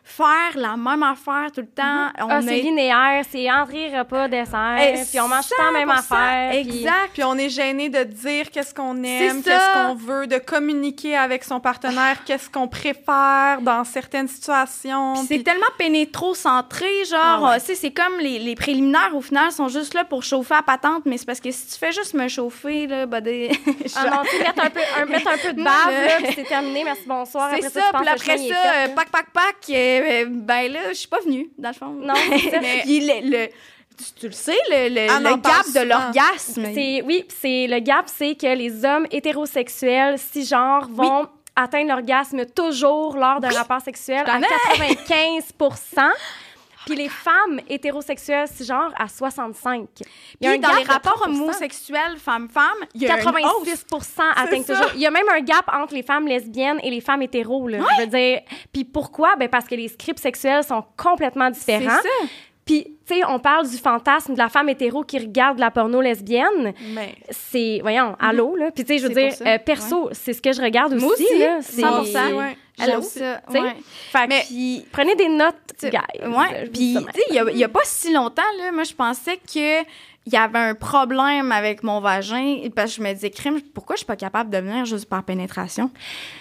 Speaker 3: faire la même affaire tout le temps. On
Speaker 2: Ah, c'est linéaire, c'est entrée, repas, dessert, puis on mange tout la même
Speaker 3: 100%,
Speaker 2: affaire.
Speaker 3: Exact.
Speaker 1: Puis on est gêné de dire qu'est-ce qu'on aime, qu'est-ce qu'on veut, de communiquer avec son partenaire, qu'est-ce qu'on préfère dans certaines situations.
Speaker 3: Puis c'est tellement pénétro-centré, genre,
Speaker 1: Ah ouais.
Speaker 3: tu sais, c'est comme les, les préliminaires, au final, sont juste là pour chauffer à patente, mais c'est parce que si tu fais juste me chauffer, là, bah, des...
Speaker 2: Ah non, tu sais, mettre un peu, un, mettre un peu de bave, là, puis c'est terminé, merci, bonsoir.
Speaker 3: C'est ça, puis après
Speaker 2: est
Speaker 3: ça,
Speaker 2: fait,
Speaker 3: euh,
Speaker 2: là.
Speaker 3: Euh, ben là, je suis pas venue, dans le fond.
Speaker 2: Non, ça.
Speaker 3: Puis le, le- tu, tu le sais, le, le,
Speaker 1: Ah,
Speaker 3: le gap de l'orgasme.
Speaker 2: C'est, oui, c'est le gap, c'est que les hommes hétérosexuels, cisgenres, vont atteindre l'orgasme toujours lors d'un rapport sexuel à
Speaker 3: t'en
Speaker 2: 95 puis les femmes hétérosexuelles cisgenres à 65 Il y a
Speaker 3: Puis
Speaker 2: un
Speaker 3: dans
Speaker 2: gap
Speaker 3: les rapports
Speaker 2: 30%.
Speaker 3: homosexuels femmes-femmes, il y a une hausse.
Speaker 2: 86 atteignent toujours. Il y a même un gap entre les femmes lesbiennes et les femmes hétéros. Là, Je veux dire. Puis pourquoi? Ben parce que les scripts sexuels sont complètement
Speaker 3: C'est
Speaker 2: différents.
Speaker 3: ça.
Speaker 2: Puis, tu sais, on parle du fantasme de la femme hétéro qui regarde la porno lesbienne.
Speaker 1: Mais
Speaker 2: C'est, voyons, allô, là. Puis, tu sais, je veux dire, euh, perso, c'est ce que je regarde aussi.
Speaker 3: Moi aussi,
Speaker 2: là. C'est-
Speaker 3: 100%.
Speaker 1: ouais.
Speaker 2: Allô?
Speaker 3: Ça. Ouais.
Speaker 2: Fait
Speaker 1: Mais-
Speaker 3: Puis,
Speaker 2: prenez des notes,
Speaker 3: Tu-
Speaker 2: guys.
Speaker 3: Ouais.
Speaker 2: Je
Speaker 3: Puis, tu sais, il y a- pas si longtemps, là, moi, je pensais que il y avait un problème avec mon vagin parce que je me disais, crime, pourquoi je suis pas capable de venir juste par pénétration?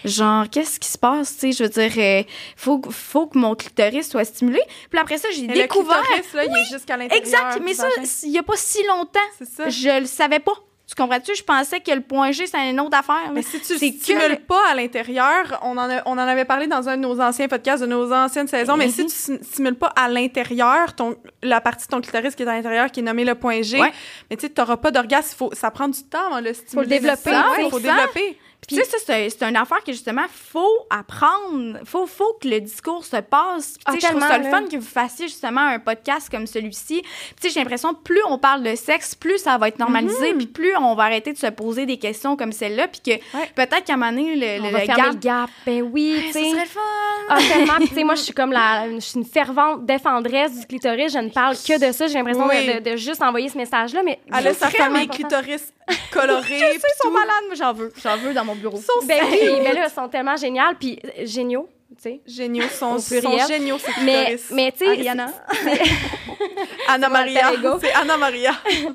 Speaker 3: Genre, qu'est-ce qui se passe? Tu sais, je veux dire, euh, faut, faut que mon clitoris soit stimulé. Puis après ça, j'ai découvert.
Speaker 1: Le clitoris, là, il jusqu'à l'intérieur.
Speaker 3: Exact, mais ça, il y a pas si longtemps.
Speaker 1: c'est ça.
Speaker 3: Je le savais pas. Tu comprends-tu? Je pensais que le point G, c'était une autre affaire.
Speaker 1: Mais si tu
Speaker 3: C'est
Speaker 1: ne
Speaker 3: que
Speaker 1: stimules
Speaker 3: le-
Speaker 1: pas à l'intérieur, on en, a- on en avait parlé dans un de nos anciens podcasts de nos anciennes saisons, mais si
Speaker 3: Mhm.
Speaker 1: tu sim- stimules pas à l'intérieur, ton, la partie de ton clitoris qui est à l'intérieur, qui est nommée le point G,
Speaker 3: Ouais.
Speaker 1: mais tu n'auras pas d'orgasme, il faut, ça prend du temps avant de le stimuler.
Speaker 2: développer,
Speaker 1: Il faut
Speaker 3: 100%.
Speaker 1: développer.
Speaker 3: Puis, tu sais, ça, c'est une affaire que, justement, faut apprendre. Faut, faut que le discours se passe. Puis,
Speaker 2: Ah,
Speaker 3: tu je trouve ça le fun que vous fassiez, justement, un podcast comme celui-ci. Tu sais, j'ai l'impression que plus on parle de sexe, plus ça va être normalisé,
Speaker 2: Mhm.
Speaker 3: puis plus on va arrêter de se poser des questions comme celle-là, puis que
Speaker 1: Ouais.
Speaker 3: peut-être qu'à un moment donné, le,
Speaker 2: On
Speaker 3: le,
Speaker 2: va
Speaker 3: le gap...
Speaker 2: le gap. Ben oui, tu
Speaker 3: ça
Speaker 2: sais.
Speaker 3: serait le fun!
Speaker 2: Ah, tellement. Tu sais, moi, je suis comme la. Je suis une fervente défendresse du clitoris. Je ne parle que de ça. J'ai l'impression
Speaker 1: Oui.
Speaker 2: de, de- de juste envoyer ce message-là. Mais
Speaker 1: Elle a
Speaker 2: important.
Speaker 1: clitoris colorée.
Speaker 3: Je sais, ils sont malades, mais j'en veux. J'en veux dans mon bureau.
Speaker 2: Ben oui, mais là, ils sont tellement géniaux. Puis euh, géniaux, tu sais.
Speaker 1: Géniaux, sont, sont géniaux, ces
Speaker 2: Mais,
Speaker 1: clitoris.
Speaker 2: mais tu sais,
Speaker 3: Ariana.
Speaker 1: Anna Maria. C'est Anna Maria.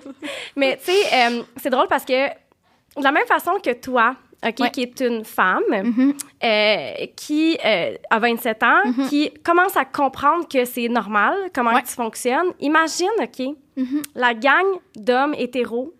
Speaker 2: Mais tu sais, euh, c'est drôle parce que de la même façon que toi, OK,
Speaker 3: Ouais.
Speaker 2: qui est une femme,
Speaker 3: Mhm.
Speaker 2: euh, qui euh, a 27 ans, qui commence à comprendre que c'est normal, comment
Speaker 3: Ouais.
Speaker 2: tu fonctionnes, imagine, OK,
Speaker 3: Mhm.
Speaker 2: la gang d'hommes hétéros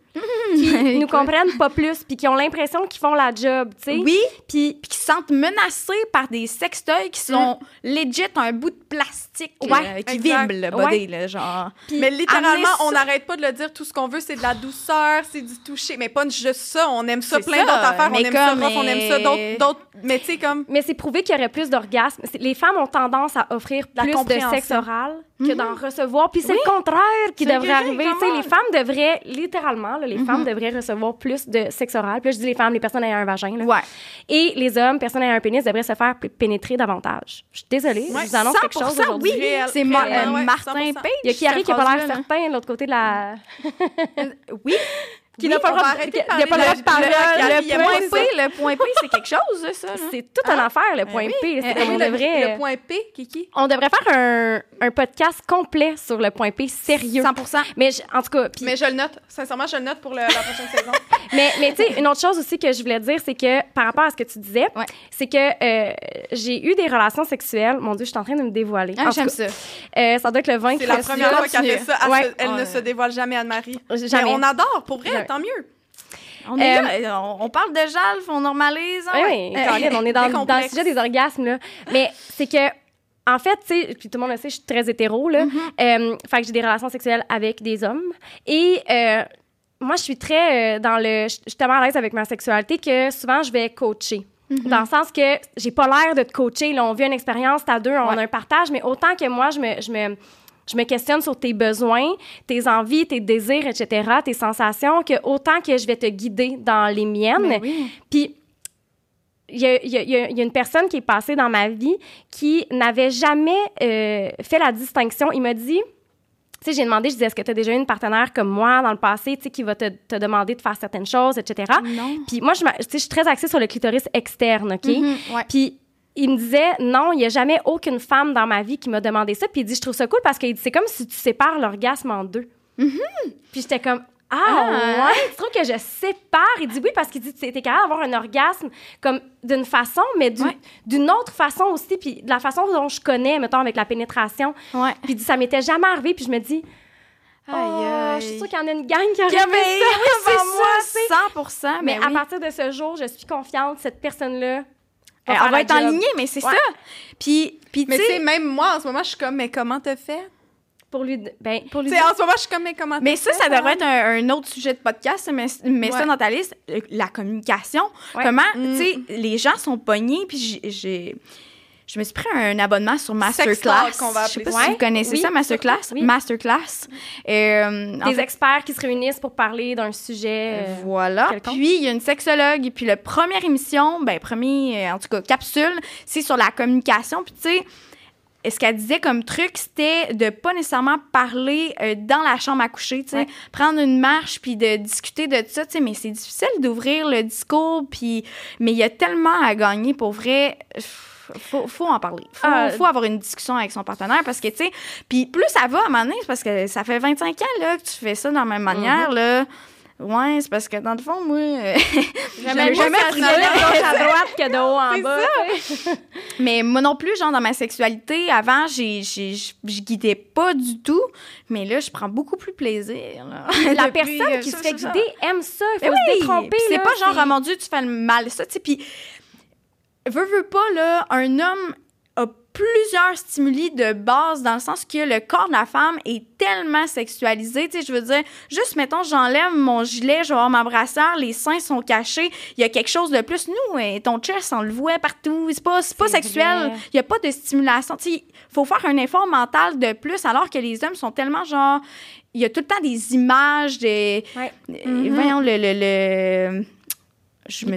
Speaker 2: qui nous
Speaker 3: Écoute.
Speaker 2: comprennent pas plus puis qui ont l'impression qu'ils font la job, tu sais.
Speaker 3: Oui,
Speaker 2: Puis
Speaker 3: qui se sentent menacés par des sextoys qui sont legit un bout de plastique
Speaker 2: Ouais,
Speaker 3: euh, qui
Speaker 1: exact.
Speaker 3: vibre le body, là, genre.
Speaker 1: Mais littéralement, on n'arrête pas de le dire. Tout ce qu'on veut, c'est de la douceur, c'est du toucher. Mais pas juste ça. On aime ça, plein d'autres affaires. On
Speaker 3: mais
Speaker 1: aime ça on aime ça
Speaker 3: euh,
Speaker 1: d'autres. Mais tu sais, comme.
Speaker 2: Mais c'est prouvé qu'il y aurait plus d'orgasmes. Les femmes ont tendance à offrir
Speaker 1: La
Speaker 2: plus de sexe oral que d'en recevoir. Puis c'est le contraire qui devrait
Speaker 1: vrai,
Speaker 2: arriver. Tu les femmes devraient, littéralement, là, les femmes devraient recevoir plus de sexe oral. Puis là, je dis les femmes, les personnes ayant un vagin. là.
Speaker 3: Ouais.
Speaker 2: Et les hommes, personnes ayant un pénis, devraient se faire pénétrer davantage. Je suis désolée,
Speaker 1: Ouais,
Speaker 2: je vous annonce quelque
Speaker 3: 100%,
Speaker 2: chose aujourd'hui.
Speaker 3: oui. C'est Ma- euh,
Speaker 1: ouais,
Speaker 3: Martin
Speaker 1: 100%.
Speaker 3: Page.
Speaker 2: Il y a
Speaker 3: cette
Speaker 2: qui a pas l'air certain de l'autre côté de la...
Speaker 3: Oui.
Speaker 2: qui
Speaker 1: Oui,
Speaker 2: n'a pas le droit de-
Speaker 1: de
Speaker 2: le
Speaker 1: parler
Speaker 2: de
Speaker 1: de
Speaker 2: parole.
Speaker 1: le-
Speaker 3: Le
Speaker 1: il y a
Speaker 3: point P, le point P, c'est quelque chose, ça.
Speaker 2: C'est tout un affaire, le point
Speaker 1: oui.
Speaker 2: P. C'est
Speaker 1: Eh
Speaker 2: comme on
Speaker 1: le-
Speaker 2: devrait...
Speaker 1: Le point P, Kiki?
Speaker 2: On devrait faire un, un podcast complet sur le point P, sérieux.
Speaker 3: 100%
Speaker 2: Mais je- en tout cas,
Speaker 1: Mais je le note. Sincèrement, je le note pour le- la prochaine saison.
Speaker 2: mais, mais tu sais, une autre chose aussi que je voulais dire, c'est que par rapport à ce que tu disais,
Speaker 3: Ouais.
Speaker 2: c'est que euh, j'ai eu des relations sexuelles. Mon Dieu, je suis en train de me dévoiler.
Speaker 3: Ah, j'aime ça.
Speaker 2: euh, ça doit être le 20
Speaker 1: C'est la première fois qu'elle fait ça. Elle, ne se dévoile jamais, Anne-Marie. Mais
Speaker 2: Jamais.
Speaker 1: on adore, pour vrai. Tant mieux.
Speaker 3: On, est
Speaker 2: Euh,
Speaker 3: là, on, on parle de Jalf, on normalise. hein,
Speaker 2: Oui,
Speaker 3: ouais.
Speaker 2: Caroline, on est dans, dans le sujet des orgasmes, là. Mais c'est que, en fait, tu sais, puis tout le monde le sait, je suis très hétéro, là. Euh, fait que j'ai des relations sexuelles avec des hommes. Et euh, moi, je suis très euh, dans le... Je suis tellement à l'aise avec ma sexualité que souvent, je vais coacher. Dans le sens que j'ai pas l'air de te coacher. Là, on vit une expérience, t'as deux, on
Speaker 3: Ouais.
Speaker 2: a un partage, mais autant que moi, je me... Je me je me questionne sur tes besoins, tes envies, tes désirs, etc., tes sensations, que autant que je vais te guider dans les miennes.
Speaker 3: Ben oui.
Speaker 2: Puis, il y a, il y a- il y a- il y a une personne qui est passée dans ma vie qui n'avait jamais euh, fait la distinction. Il m'a dit, tu sais, j'ai demandé, je disais, est-ce que tu as déjà eu une partenaire comme moi dans le passé, tu sais, qui va te, te demander de faire certaines choses, etc.
Speaker 3: Non.
Speaker 2: Puis moi, je, je suis très axée sur le clitoris externe, OK?
Speaker 3: Mhm, ouais.
Speaker 2: Puis il me disait, non, il n'y a jamais aucune femme dans ma vie qui m'a demandé ça. Puis il dit, je trouve ça cool parce que c'est comme si tu sépares l'orgasme en deux. Puis j'étais comme, ah,
Speaker 3: Ah.
Speaker 2: ouais, tu trouves que je sépare? Il dit oui, parce qu'il dit, t'es capable d'avoir un orgasme comme d'une façon, mais d'une
Speaker 3: Ouais.
Speaker 2: autre façon aussi. Puis de la façon dont je connais, mettons, avec la pénétration.
Speaker 3: Ouais.
Speaker 2: Puis il dit, ça m'était jamais arrivé. Puis je me dis, oh,
Speaker 3: Aïe,
Speaker 2: je suis sûre qu'il y en a une gang qui a
Speaker 3: Il y avait-
Speaker 2: rêvé ça
Speaker 3: oui, c'est ça, 100
Speaker 2: Mais
Speaker 3: ben
Speaker 2: à partir de ce jour, je suis confiante, cette personne-là.
Speaker 3: Euh, on va être en ligne, mais c'est
Speaker 2: Ouais.
Speaker 3: ça. Puis, puis
Speaker 1: Mais
Speaker 3: tu
Speaker 1: sais, même moi, en ce moment, je suis comme, mais comment t'as fait?
Speaker 2: Pour lui, ben, pour lui
Speaker 1: sais, en ce moment, je suis comme, mais comment
Speaker 3: mais ça,
Speaker 1: fait,
Speaker 3: ça devrait être un, un autre sujet de podcast, mais ça dans ta liste. Euh, La communication.
Speaker 2: Ouais.
Speaker 3: Comment,
Speaker 1: Mm.
Speaker 3: tu sais, les gens sont pognés, puis j'ai... Je me suis pris un abonnement sur Masterclass.
Speaker 1: Qu'on va
Speaker 3: Je sais pas si vous connaissez
Speaker 2: Oui.
Speaker 3: ça, Masterclass?
Speaker 2: Oui.
Speaker 3: Masterclass. Euh, en
Speaker 2: des
Speaker 3: fait,
Speaker 2: experts qui se réunissent pour parler d'un sujet. euh,
Speaker 3: Voilà.
Speaker 2: quelconque.
Speaker 3: Puis, il y a une sexologue. Et puis, la première émission, ben, premier, euh, en tout cas, capsule, c'est sur la communication. Puis, tu sais, ce qu'elle disait comme truc, c'était de pas nécessairement parler euh, dans la chambre à coucher, tu sais,
Speaker 2: Ouais.
Speaker 3: prendre une marche puis de discuter de ça, tu sais, mais c'est difficile d'ouvrir le discours puis mais il y a tellement à gagner pour vrai. Faut, faut en parler. Faut,
Speaker 2: Ah.
Speaker 3: faut avoir une discussion avec son partenaire parce que, tu sais, puis plus ça va à un moment donné, c'est parce que ça fait 25 ans, là, que tu fais ça de la même manière, là. Ouais, c'est parce que dans le fond, moi, euh,
Speaker 2: Jamais,
Speaker 3: jamais pris de-
Speaker 2: gauche à droite que de haut en bas. sais.
Speaker 3: Mais moi non plus, genre, dans ma sexualité, avant, j'ai, j'ai, je guidais pas du tout. Mais là, je prends beaucoup plus plaisir. là.
Speaker 2: La
Speaker 3: Depuis,
Speaker 2: personne
Speaker 3: euh,
Speaker 2: qui
Speaker 3: ça,
Speaker 2: se fait
Speaker 3: ça, ça.
Speaker 2: guider aime ça. Il faut
Speaker 3: Mais
Speaker 2: se
Speaker 3: oui,
Speaker 2: détromper.
Speaker 3: c'est pas genre, oh mon Dieu, tu fais le mal, ça, tu sais. Puis, veux, veux pas, là, un homme a plusieurs stimuli de base dans le sens que le corps de la femme est tellement sexualisé. Tu sais, je veux dire, juste, mettons, j'enlève mon gilet, je vais avoir ma brassière, les seins sont cachés, il y a quelque chose de plus. Nous, euh, ton chest, on le voit partout. C'est pas, c'est pas sexuel. Il y a pas de stimulation. Tu sais, faut faire un effort mental de plus alors que les hommes sont tellement genre. Il y a tout le temps des images, des.
Speaker 2: Ouais.
Speaker 1: Mhm.
Speaker 3: Voyons, le. le, le je me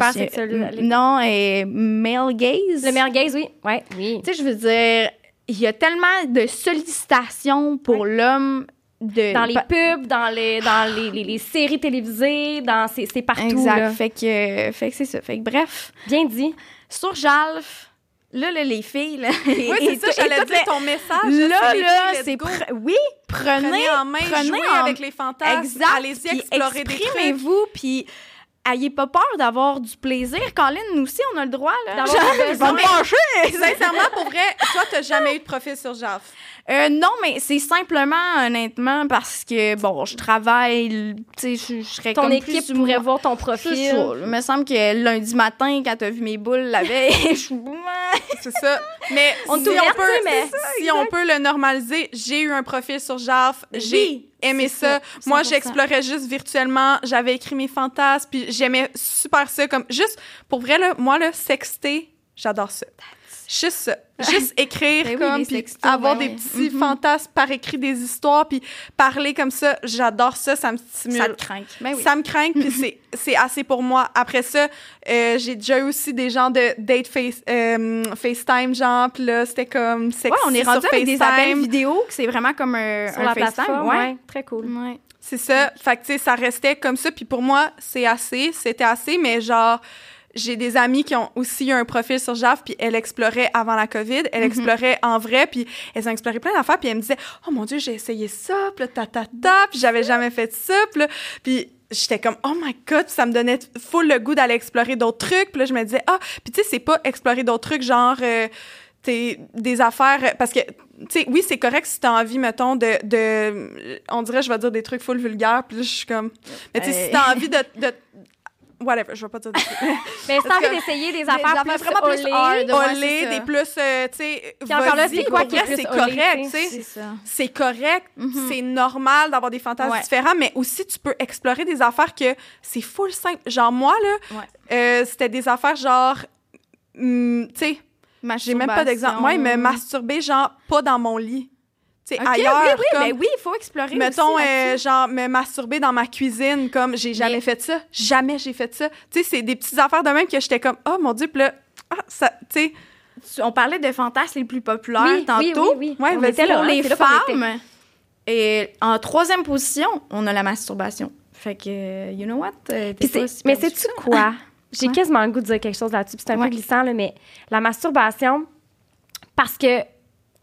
Speaker 2: les-
Speaker 3: Non, et male gaze.
Speaker 2: Le oui. Ouais, oui.
Speaker 3: Tu sais, je veux dire, il y a tellement de sollicitations pour l'homme de.
Speaker 2: Dans les pubs, dans les, dans les, les, les séries télévisées, dans c'est partout.
Speaker 3: Exact.
Speaker 2: là.
Speaker 3: Fait que, fait que c'est ça. Fait que bref,
Speaker 2: Bien dit.
Speaker 3: sur Jalf, là, là, les filles, là.
Speaker 1: Oui, c'est ça, j'allais dire ton message.
Speaker 3: Là, là, c'est. pre- Oui, prenez.
Speaker 1: Prenez en main,
Speaker 3: prenez
Speaker 1: jouez
Speaker 3: en-
Speaker 1: avec les fantasmes,
Speaker 3: Exact.
Speaker 1: allez-y explorer des trucs.
Speaker 3: Exprimez-vous, puis ayez pas peur d'avoir du plaisir. Colin, nous aussi, on a le droit, là.
Speaker 2: D'avoir
Speaker 3: me pencher.
Speaker 1: Sincèrement, pour vrai, toi, t'as jamais eu de profil sur JAF.
Speaker 3: Euh, non, mais c'est simplement, honnêtement, parce que, bon, je travaille, tu sais, je, je serais
Speaker 2: Ton
Speaker 3: comme
Speaker 2: équipe
Speaker 3: plus
Speaker 2: pourrait voir ton
Speaker 3: C'est
Speaker 2: profil.
Speaker 3: ça. Il me semble que lundi matin, quand t'as vu mes boules la veille, je suis...
Speaker 1: C'est ça. Mais
Speaker 2: On
Speaker 1: si,
Speaker 2: ouverte,
Speaker 1: peut,
Speaker 2: mais-
Speaker 1: si on peut le normaliser, j'ai eu un profil sur JAF, j'ai aimé ça.
Speaker 3: ça,
Speaker 1: Moi,
Speaker 3: 100%.
Speaker 1: j'explorais juste virtuellement, j'avais écrit mes fantasmes, puis j'aimais super ça. Comme juste, pour vrai, là, moi, là, sexter, j'adore ça. Juste. Juste écrire
Speaker 3: Ben oui,
Speaker 1: comme, puis
Speaker 3: sextos,
Speaker 1: avoir
Speaker 3: ben
Speaker 1: des petits
Speaker 3: Mhm.
Speaker 1: fantasmes par écrit, des histoires, puis parler comme ça, j'adore ça, ça me stimule.
Speaker 3: Ça te craint. Ben oui.
Speaker 1: Ça me craint, puis c'est- c'est assez pour moi. Après ça, euh, j'ai déjà eu aussi des gens de date face, euh, FaceTime, genre, puis là, c'était comme sexy
Speaker 3: Ouais, on est rendu
Speaker 1: sur
Speaker 3: avec des appels
Speaker 1: FaceTime.
Speaker 3: vidéo, que c'est vraiment comme un,
Speaker 2: sur
Speaker 3: un
Speaker 2: la
Speaker 3: FaceTime.
Speaker 2: plateforme.
Speaker 3: ouais.
Speaker 2: Ouais, très cool.
Speaker 3: Ouais.
Speaker 1: C'est ça. Fait que, tu sais, ça restait comme ça. Puis pour moi, c'est assez. C'était assez, mais genre, j'ai des amis qui ont aussi eu un profil sur JAF, puis elles exploraient avant la COVID, elles exploraient en vrai, puis elles ont exploré plein d'affaires, puis elles me disaient « Oh mon Dieu, j'ai essayé ça, puis là, ta, ta, ta, puis j'avais jamais fait ça, puis puis j'étais comme « Oh my God! » ça me donnait full le goût d'aller explorer d'autres trucs, puis là, je me disais « Ah! » Puis tu sais, c'est pas explorer d'autres trucs, genre... euh, des affaires parce que tu sais oui c'est correct si t'as envie mettons de, de on dirait je vais dire des trucs full vulgaires puis là je suis comme mais tu sais si t'as envie de, de whatever je vais pas dire des trucs
Speaker 2: Mais c'est envie d'essayer des
Speaker 3: affaires
Speaker 2: affaires plus
Speaker 3: vraiment plus. Ouais,
Speaker 1: olé, des plus euh, tu sais
Speaker 2: encore là, c'est quoi qui est
Speaker 1: c'est correct
Speaker 2: tu sais?
Speaker 3: C'est
Speaker 1: correct,
Speaker 3: Mhm.
Speaker 1: c'est normal d'avoir des fantasmes
Speaker 3: Ouais.
Speaker 1: différents, mais aussi tu peux explorer des affaires que c'est full simple. Genre moi là,
Speaker 3: Ouais.
Speaker 1: euh, c'était des affaires genre, hum, tu sais, j'ai même pas d'exemple. Moi, il me masturbait genre pas dans mon lit, sais, ailleurs.
Speaker 3: oui, oui,
Speaker 1: comme,
Speaker 3: mais oui, il faut explorer
Speaker 1: Mettons,
Speaker 3: aussi
Speaker 1: euh, genre, me masturber dans ma cuisine, comme j'ai jamais
Speaker 3: Mais-
Speaker 1: fait ça. Jamais j'ai fait ça. Tu sais, c'est des petites affaires de même que j'étais comme, oh mon Dieu, puis là, ah, ça, tu sais,
Speaker 3: On parlait de fantasmes les plus populaires
Speaker 2: Oui,
Speaker 3: tantôt.
Speaker 2: oui, oui, oui.
Speaker 1: Ouais,
Speaker 2: On était là,
Speaker 3: Pour
Speaker 2: hein,
Speaker 3: les femmes, et en troisième position, on a la masturbation. Fait que, euh, you know what? euh,
Speaker 2: mais sais-tu
Speaker 3: ça.
Speaker 2: quoi? J'ai
Speaker 3: Ouais.
Speaker 2: quasiment le goût de dire quelque chose là-dessus. puis C'est un
Speaker 3: Ouais.
Speaker 2: peu glissant, là, mais la masturbation, parce que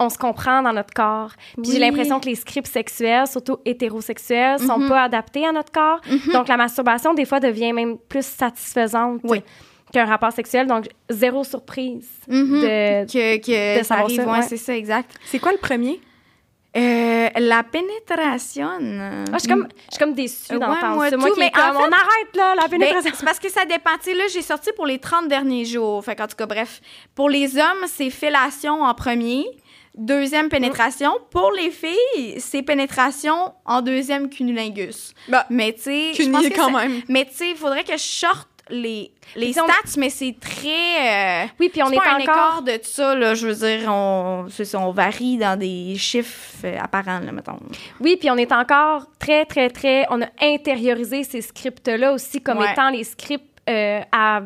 Speaker 2: on se comprend dans notre corps. Puis
Speaker 3: Oui.
Speaker 2: j'ai l'impression que les scripts sexuels, surtout hétérosexuels, sont
Speaker 3: Mhm.
Speaker 2: pas adaptés à notre corps. Donc la masturbation, des fois, devient même plus satisfaisante
Speaker 3: Oui.
Speaker 2: qu'un rapport sexuel. Donc zéro surprise
Speaker 3: Mhm.
Speaker 2: de...
Speaker 3: que, que
Speaker 2: de
Speaker 3: ça arrive, ouais,
Speaker 2: ouais.
Speaker 3: c'est ça, exact.
Speaker 1: c'est quoi le premier?
Speaker 3: Euh, la pénétration. euh,
Speaker 2: Ah, je, suis comme, je suis comme déçue
Speaker 3: Ouais,
Speaker 2: d'entendre
Speaker 3: moi
Speaker 2: ça. Moi
Speaker 3: tout,
Speaker 2: qui est
Speaker 3: mais en
Speaker 2: comme,
Speaker 3: fait-
Speaker 2: on arrête là, la
Speaker 3: Ben,
Speaker 2: pénétration.
Speaker 3: c'est parce que ça dépend. Tu sais, là, j'ai sorti pour les 30 derniers jours. Fait qu'en tout cas, bref. Pour les hommes, c'est fellation en premier. Deuxième pénétration. Pour les filles, c'est pénétration en deuxième cunnilingus.
Speaker 1: Bah,
Speaker 3: Mais tu sais,
Speaker 1: quand
Speaker 3: ça-
Speaker 1: même.
Speaker 3: Mais tu sais, il faudrait que je sorte les, les
Speaker 2: on-
Speaker 3: stats, mais c'est très... euh,
Speaker 2: oui, puis on est
Speaker 3: pas un
Speaker 2: encore...
Speaker 3: écart de ça, là. Je veux dire, on, ça, on varie dans des chiffres euh, apparents, là, mettons.
Speaker 2: Oui, puis on est encore très, très, très. On a intériorisé ces scripts-là aussi comme
Speaker 3: Ouais.
Speaker 2: étant les scripts euh, à,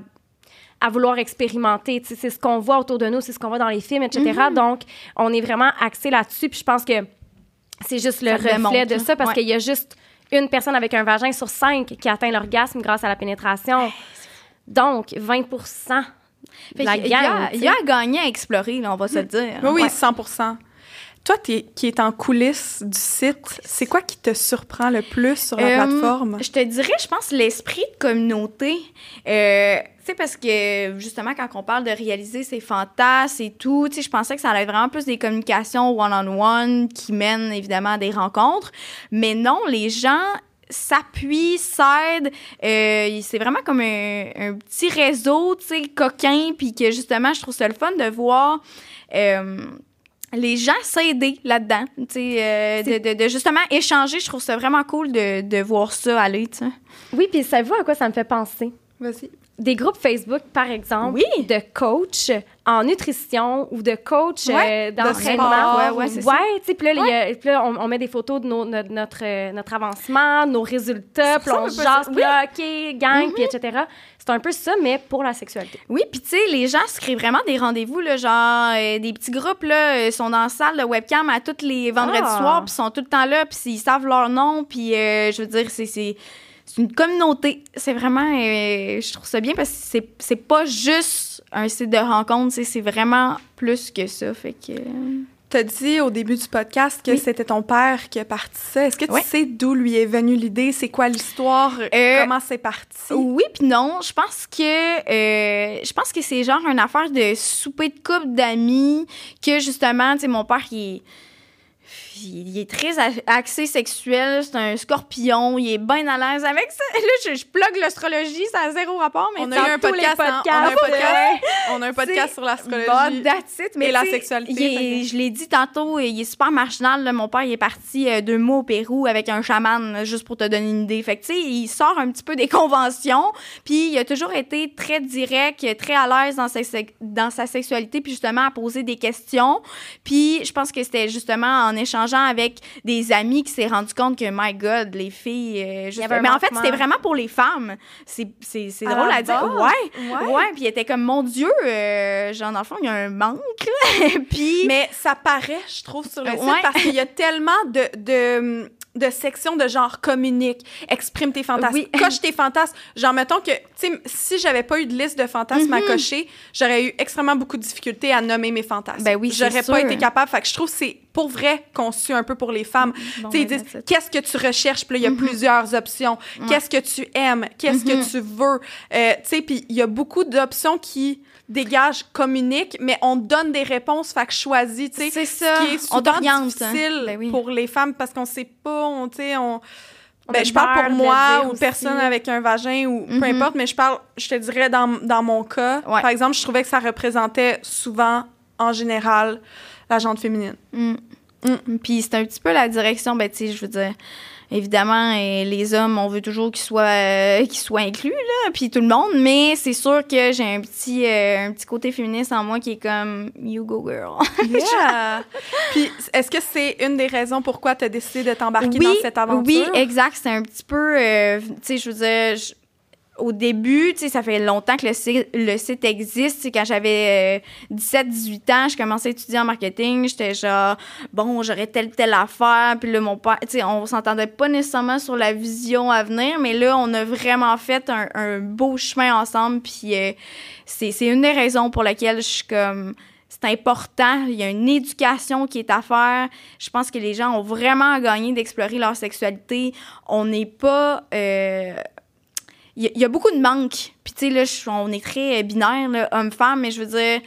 Speaker 2: à vouloir expérimenter. C'est ce qu'on voit autour de nous, c'est ce qu'on voit dans les films, etc.
Speaker 3: Mm-hmm.
Speaker 2: Donc, on est vraiment axé là-dessus. Puis je pense que c'est juste le
Speaker 3: Ça le
Speaker 2: reflet
Speaker 3: démontre,
Speaker 2: de ça parce
Speaker 3: Ouais.
Speaker 2: qu'il y a juste une personne avec un vagin sur cinq qui atteint l'orgasme grâce à la pénétration. Donc, 20 de
Speaker 3: Fait
Speaker 2: la
Speaker 3: qu'il y a-. Il y, a à gagner à explorer, là, on va se le dire.
Speaker 1: Oui, oui,
Speaker 3: Ouais.
Speaker 1: 100 Toi, qui est en coulisses du site, c'est quoi qui te surprend le plus sur la
Speaker 3: Euh,
Speaker 1: plateforme?
Speaker 3: Je te dirais, je pense, l'esprit de communauté. Euh, tu sais, parce que justement, quand on parle de réaliser ses fantasmes et tout, tu sais, je pensais que ça allait vraiment plus des communications one-on-one qui mènent évidemment à des rencontres. Mais non, les gens s'appuient, s'aident. Euh, c'est vraiment comme un, un petit réseau, tu sais, coquin. Puis que justement, je trouve ça le fun de voir. euh, les gens s'aider là-dedans, tu sais, euh, de, de- de justement échanger. Je trouve ça vraiment cool de, de voir ça aller, tu sais.
Speaker 2: Oui, puis savez-vous à quoi ça me fait penser?
Speaker 1: Vas-y.
Speaker 2: Des groupes Facebook, par exemple,
Speaker 3: Oui.
Speaker 2: de coach en nutrition ou de coach
Speaker 3: Ouais,
Speaker 2: euh,
Speaker 3: de
Speaker 2: d'entraînement.
Speaker 3: sport, ouais, ouais.
Speaker 2: Ouais, puis là, puis là, on, on met des photos de nos- notre, notre, euh, notre avancement, nos résultats, puis on jase, OK, gang, puis etc. C'est un peu ça, mais pour la sexualité.
Speaker 3: Oui, puis tu sais, les gens se créent vraiment des rendez-vous, genre euh, des petits groupes, là, euh, sont dans la salle de webcam à tous les vendredis
Speaker 2: Ah.
Speaker 3: soirs, puis sont tout le temps là, puis ils savent leur nom, puis euh, je veux dire, c'est... c'est une communauté. C'est vraiment... euh, je trouve ça bien parce que c'est, c'est pas juste un site de rencontre, c'est vraiment plus que ça. Fait que...
Speaker 1: T'as dit au début du podcast que
Speaker 3: Oui.
Speaker 1: c'était ton père qui a parti ça. Est-ce que tu sais d'où lui est venue l'idée? C'est quoi l'histoire?
Speaker 3: Euh,
Speaker 1: Comment c'est parti?
Speaker 3: Oui puis non, je pense que euh, je pense que c'est genre une affaire de souper de couple d'amis que justement, tu sais mon père il est il est très axé sexuel, c'est un scorpion, il est bien à l'aise avec ça. Là, je, je plug l'astrologie, ça a zéro rapport, mais
Speaker 1: On a eu un podcast, hein? On a un podcast, on a un podcast sur l'astrologie.
Speaker 3: Bon. Mais
Speaker 1: Et la sexualité,
Speaker 3: est- je l'ai dit tantôt, il est super marginal. là. Mon père, il est parti euh, deux mois au Pérou avec un chaman, juste pour te donner une idée. Fait que, il sort un petit peu des conventions. Puis, il a toujours été très direct, très à l'aise dans sa, dans sa sexualité, puis justement à poser des questions. Puis, je pense que c'était justement en échangeant avec des amis qui s'est rendu compte que, my God, les filles. euh, juste- Mais en fait, c'était vraiment pour les femmes. C'est
Speaker 1: À
Speaker 3: drôle à dire.
Speaker 1: base.
Speaker 3: Ouais.
Speaker 1: Ouais.
Speaker 3: Ouais, puis il était comme, mon Dieu, euh, genre, dans le fond, il y a un manque. puis.
Speaker 1: Mais ça paraît, je trouve, sur le
Speaker 3: Euh,
Speaker 1: site
Speaker 3: ouais.
Speaker 1: parce qu'il y a tellement de, de, de section de genre communique, exprime tes fantasmes,
Speaker 3: Oui.
Speaker 1: coche tes fantasmes. Genre, mettons que, tu sais, si j'avais pas eu de liste de fantasmes à cocher, j'aurais eu extrêmement beaucoup de difficultés à nommer mes fantasmes.
Speaker 3: Ben oui,
Speaker 1: J'aurais pas
Speaker 3: sûr.
Speaker 1: été capable. Fait que je trouve que c'est pour vrai conçu un peu pour les femmes.
Speaker 3: Bon,
Speaker 1: tu sais, ils
Speaker 3: ben,
Speaker 1: disent, qu'est-ce que tu recherches? Puis là, il y a plusieurs options. Qu'est-ce que tu aimes? Qu'est-ce que tu veux? Euh, tu sais, puis il y a beaucoup d'options qui dégagent, communiquent, mais on donne des réponses, fait que choisis, tu sais.
Speaker 3: C'est ça.
Speaker 1: Ce qui est
Speaker 3: On
Speaker 1: souvent
Speaker 3: t'oriente.
Speaker 1: difficile
Speaker 3: Ben oui.
Speaker 1: pour les femmes parce qu'on sait pas, on, tu sais, on...
Speaker 2: On
Speaker 1: Ben, je parle pour moi ou personne avec un vagin ou peu
Speaker 3: Mhm.
Speaker 1: importe, mais je parle, je te dirais dans, dans mon cas,
Speaker 3: Ouais.
Speaker 1: par exemple, je trouvais que ça représentait souvent, en général, la jante féminine.
Speaker 3: Mm. Puis c'est un petit peu la direction, ben, tu sais, je veux dire, évidemment, euh, les hommes, on veut toujours qu'ils soient, euh, qu'ils soient inclus, là, puis tout le monde, mais c'est sûr que j'ai un petit, euh, un petit côté féministe en moi qui est comme, you go girl.
Speaker 1: Yeah! Puis, est-ce que c'est une des raisons pourquoi tu as décidé de t'embarquer dans cette aventure?
Speaker 3: Oui, exact. C'est un petit peu, tu sais, je veux dire, au début, tu sais, ça fait longtemps que le site, le site existe. Quand j'avais 17-18 ans, je commençais à étudier en marketing. J'étais genre, bon, j'aurais telle, telle affaire. Puis là, mon père, tu sais, on s'entendait pas nécessairement sur la vision à venir, mais là, on a vraiment fait un, un beau chemin ensemble. Puis euh, c'est c'est une des raisons pour lesquelles je suis comme c'est important. Il y a une éducation qui est à faire. Je pense que les gens ont vraiment à gagner d'explorer leur sexualité. On n'est pas. euh, Il y, a- il y a beaucoup de manques. Puis, tu sais, là, je- on est très euh, binaire, homme-femme, mais je veux dire,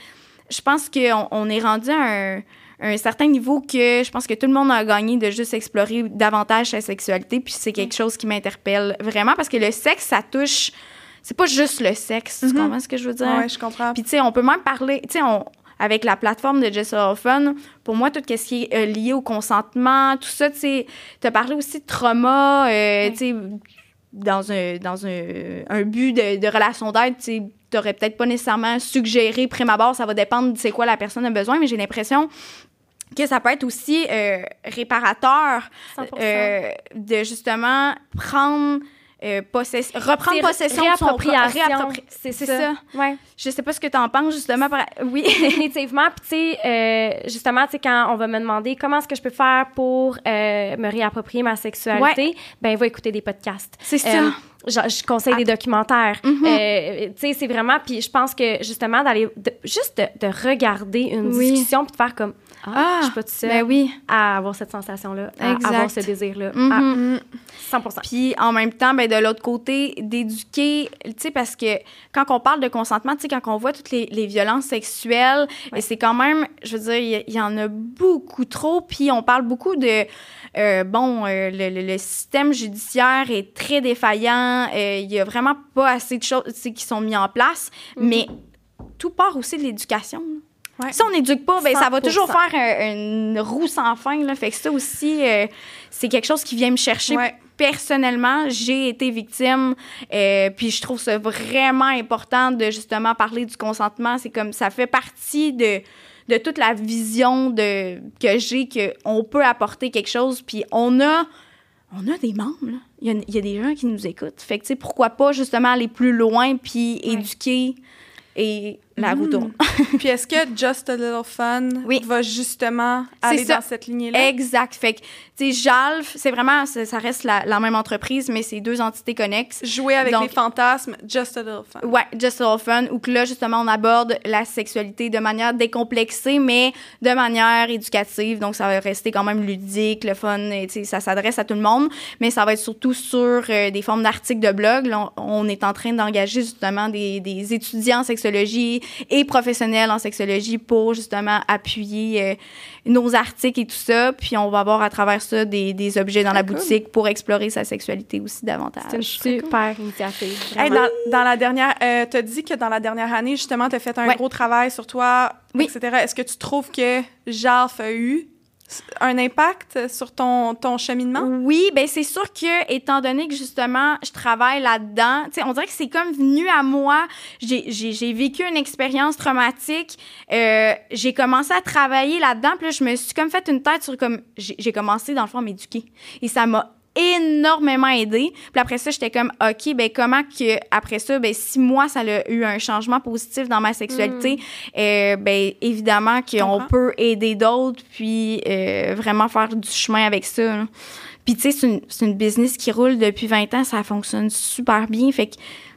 Speaker 3: je pense qu'on on est rendu à un, un certain niveau que je pense que tout le monde a gagné de juste explorer davantage sa sexualité. Puis, c'est quelque chose qui m'interpelle vraiment parce que le sexe, ça touche. C'est pas juste le sexe. Tu
Speaker 1: Mhm.
Speaker 3: comprends ce que je veux dire?
Speaker 1: Ouais, je comprends.
Speaker 3: Puis, tu sais, on peut même parler, tu sais, on- avec la plateforme de Just All Fun, pour moi, tout ce qui est euh, lié au consentement, tout ça, tu sais, tu as parlé aussi de trauma, euh, tu sais, dans un, dans un, un but de, de relation d'aide, tu sais, t'aurais peut-être pas nécessairement suggéré prime abord, ça va dépendre de c'est quoi la personne a besoin, mais j'ai l'impression que ça peut être aussi euh, réparateur
Speaker 2: 100%.
Speaker 3: euh, de justement prendre euh, possess- reprendre possession de son
Speaker 2: réappropriation.
Speaker 3: réappropri-
Speaker 2: C'est ça.
Speaker 3: ça.
Speaker 2: Ouais.
Speaker 3: Je sais pas ce que tu en penses justement. par- Oui.
Speaker 2: Définitivement. Puis, tu sais, euh, justement, tu sais, quand on va me demander comment est-ce que je peux faire pour euh, me réapproprier ma sexualité, ben, va écouter des podcasts.
Speaker 3: C'est ça.
Speaker 2: Je, je conseille des documentaires.
Speaker 3: Mhm.
Speaker 2: Euh, tu sais, c'est vraiment. Puis, je pense que, justement, d'aller. de- juste de, de regarder une
Speaker 3: Oui.
Speaker 2: discussion puis de faire comme. Ah,
Speaker 3: Ah,
Speaker 2: je suis pas toute seule
Speaker 3: Ben oui.
Speaker 2: à avoir cette sensation-là, à
Speaker 3: Exact.
Speaker 2: avoir ce désir-là. Ah,
Speaker 1: Mm.
Speaker 2: 100
Speaker 3: Puis en même temps, ben, de l'autre côté, d'éduquer, tu sais, parce que quand on parle de consentement, tu sais, quand on voit toutes les, les violences sexuelles, c'est quand même, je veux dire, il y- en a beaucoup trop, puis on parle beaucoup de, euh, bon, euh, le, le- le système judiciaire est très défaillant, euh, il y a vraiment pas assez de choses, qui sont mises en place, mais tout part aussi de l'éducation.
Speaker 1: Ouais.
Speaker 3: Si on n'éduque pas, ben, ça va
Speaker 2: 100%.
Speaker 3: toujours faire un- une roue sans fin. Là. Fait que ça aussi, euh, c'est quelque chose qui vient me chercher
Speaker 1: Ouais.
Speaker 3: personnellement, j'ai été victime, euh, puis je trouve ça vraiment important de justement parler du consentement. C'est comme ça fait partie de de toute la vision de que j'ai que on peut apporter quelque chose, puis on a on a des membres. là. Il y, a, il y a des gens qui nous écoutent. Fait que tu sais pourquoi pas justement aller plus loin puis éduquer et la roue tourne.
Speaker 1: Puis est-ce que Just a Little Fun
Speaker 3: Oui.
Speaker 1: va justement aller
Speaker 3: ça.
Speaker 1: dans cette lignée-là?
Speaker 3: Exact. Fait que tu sais Jalf, c'est vraiment ça, reste la, la même entreprise mais c'est deux entités connexes.
Speaker 1: Jouer avec
Speaker 3: Donc-
Speaker 1: les fantasmes, Just a Little Fun.
Speaker 3: Ouais, Just a Little Fun, où que là, justement, on aborde la sexualité de manière décomplexée, mais de manière éducative. Donc, ça va rester quand même ludique, le fun, et, tu sais, ça s'adresse à tout le monde, mais ça va être surtout sur euh, des formes d'articles de blog. Là, on, on est en train d'engager justement des, des étudiants en sexologie et professionnels en sexologie pour justement appuyer euh, nos articles et tout ça. Puis, on va avoir à travers ça des, des objets dans la
Speaker 1: cool.
Speaker 3: boutique pour explorer sa sexualité aussi davantage.
Speaker 2: C'est une super initiative.
Speaker 1: Hey, dans, dans la dernière, euh, t'as dit que dans la dernière année, justement, t'as fait un
Speaker 3: Ouais.
Speaker 1: gros travail sur toi,
Speaker 3: Oui.
Speaker 1: etc. Est-ce que tu trouves que Jalf a eu un impact sur ton, ton cheminement?
Speaker 3: Oui, ben c'est sûr que étant donné que justement je travaille là-dedans, on dirait que c'est comme venu à moi. J'ai vécu une expérience traumatique. Euh, j'ai commencé à travailler là-dedans, puis là je me suis comme fait une tête sur comme j'ai j'ai commencé dans le fond à m'éduquer et ça m'a énormément aidé. Puis après ça, j'étais comme OK, ben comment que après ça, ben si moi ça a eu un changement positif dans ma sexualité, euh, ben évidemment qu'on peut aider d'autres puis euh, vraiment faire du chemin avec ça. là. Puis, tu sais, c'est une, c'est une business qui roule depuis 20 ans, ça fonctionne super bien. Fait que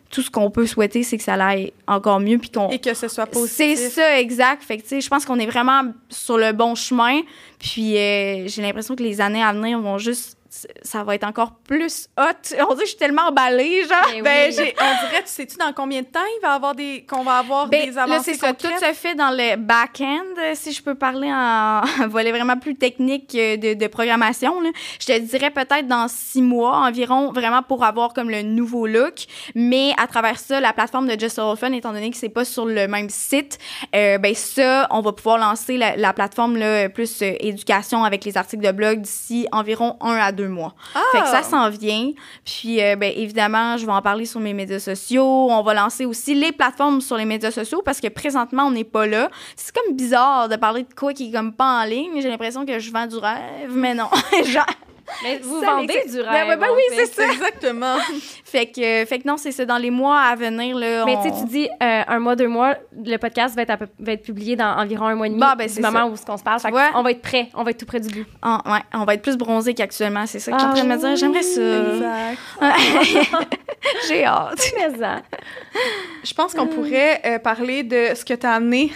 Speaker 3: tout ce qu'on peut souhaiter, c'est que ça aille encore mieux. Puis qu'on.
Speaker 1: Et que ce soit
Speaker 3: C'est
Speaker 1: positif.
Speaker 3: ça, exact. Fait que, tu sais, je pense qu'on est vraiment sur le bon chemin. Puis, euh, j'ai l'impression que les années à venir vont juste. Ça va être encore plus hot. On dirait que je suis tellement emballée, genre.
Speaker 2: Ben
Speaker 1: Ben,
Speaker 2: oui.
Speaker 1: j'ai- on dirait, tu sais-tu dans combien de temps il va avoir des, qu'on va avoir
Speaker 3: Ben,
Speaker 1: des
Speaker 3: là,
Speaker 1: avancées
Speaker 3: c'est ça. Tout se fait dans le back-end, si je peux parler en volet vraiment plus technique euh, de, de programmation. Là. Je te dirais peut-être dans six mois environ, vraiment pour avoir comme le nouveau look. Mais à travers ça, la plateforme de Just All Fun, étant donné que c'est pas sur le même site, euh, ben ça, on va pouvoir lancer la, la plateforme là, plus euh, éducation avec les articles de blog d'ici environ un à deux mois. Fait que ça s'en vient. Puis, euh, ben, évidemment, je vais en parler sur mes médias sociaux. On va lancer aussi les plateformes sur les médias sociaux parce que présentement, on n'est pas là. C'est comme bizarre de parler de quoi qui est comme pas en ligne. J'ai l'impression que je vends du rêve, mais non. Genre,
Speaker 2: Mais vous
Speaker 3: Ça,
Speaker 2: vendez du
Speaker 3: Ben,
Speaker 2: rêve.
Speaker 3: ben, ben
Speaker 2: en
Speaker 3: oui,
Speaker 2: fait.
Speaker 3: c'est ça.
Speaker 1: Exactement.
Speaker 3: fait que, fait que non, c'est ça. Dans les mois à venir, là.
Speaker 2: Mais
Speaker 3: on-
Speaker 2: tu sais, tu dis euh, un mois, deux mois, le podcast va être, à peu- va être publié dans environ un mois et demi
Speaker 3: Bah, ben,
Speaker 2: du moment
Speaker 3: ça.
Speaker 2: où ce qu'on se parle. Fait on va être prêt, on va être tout près du bout.
Speaker 3: Ah, ouais, on va être plus bronzé qu'actuellement. C'est ça que je suis en
Speaker 2: Ah
Speaker 3: train de me dire. J'aimerais ça.
Speaker 1: Exact.
Speaker 3: J'ai hâte.
Speaker 2: Mais ça.
Speaker 1: Je pense qu'on pourrait euh, parler de ce que tu as amené.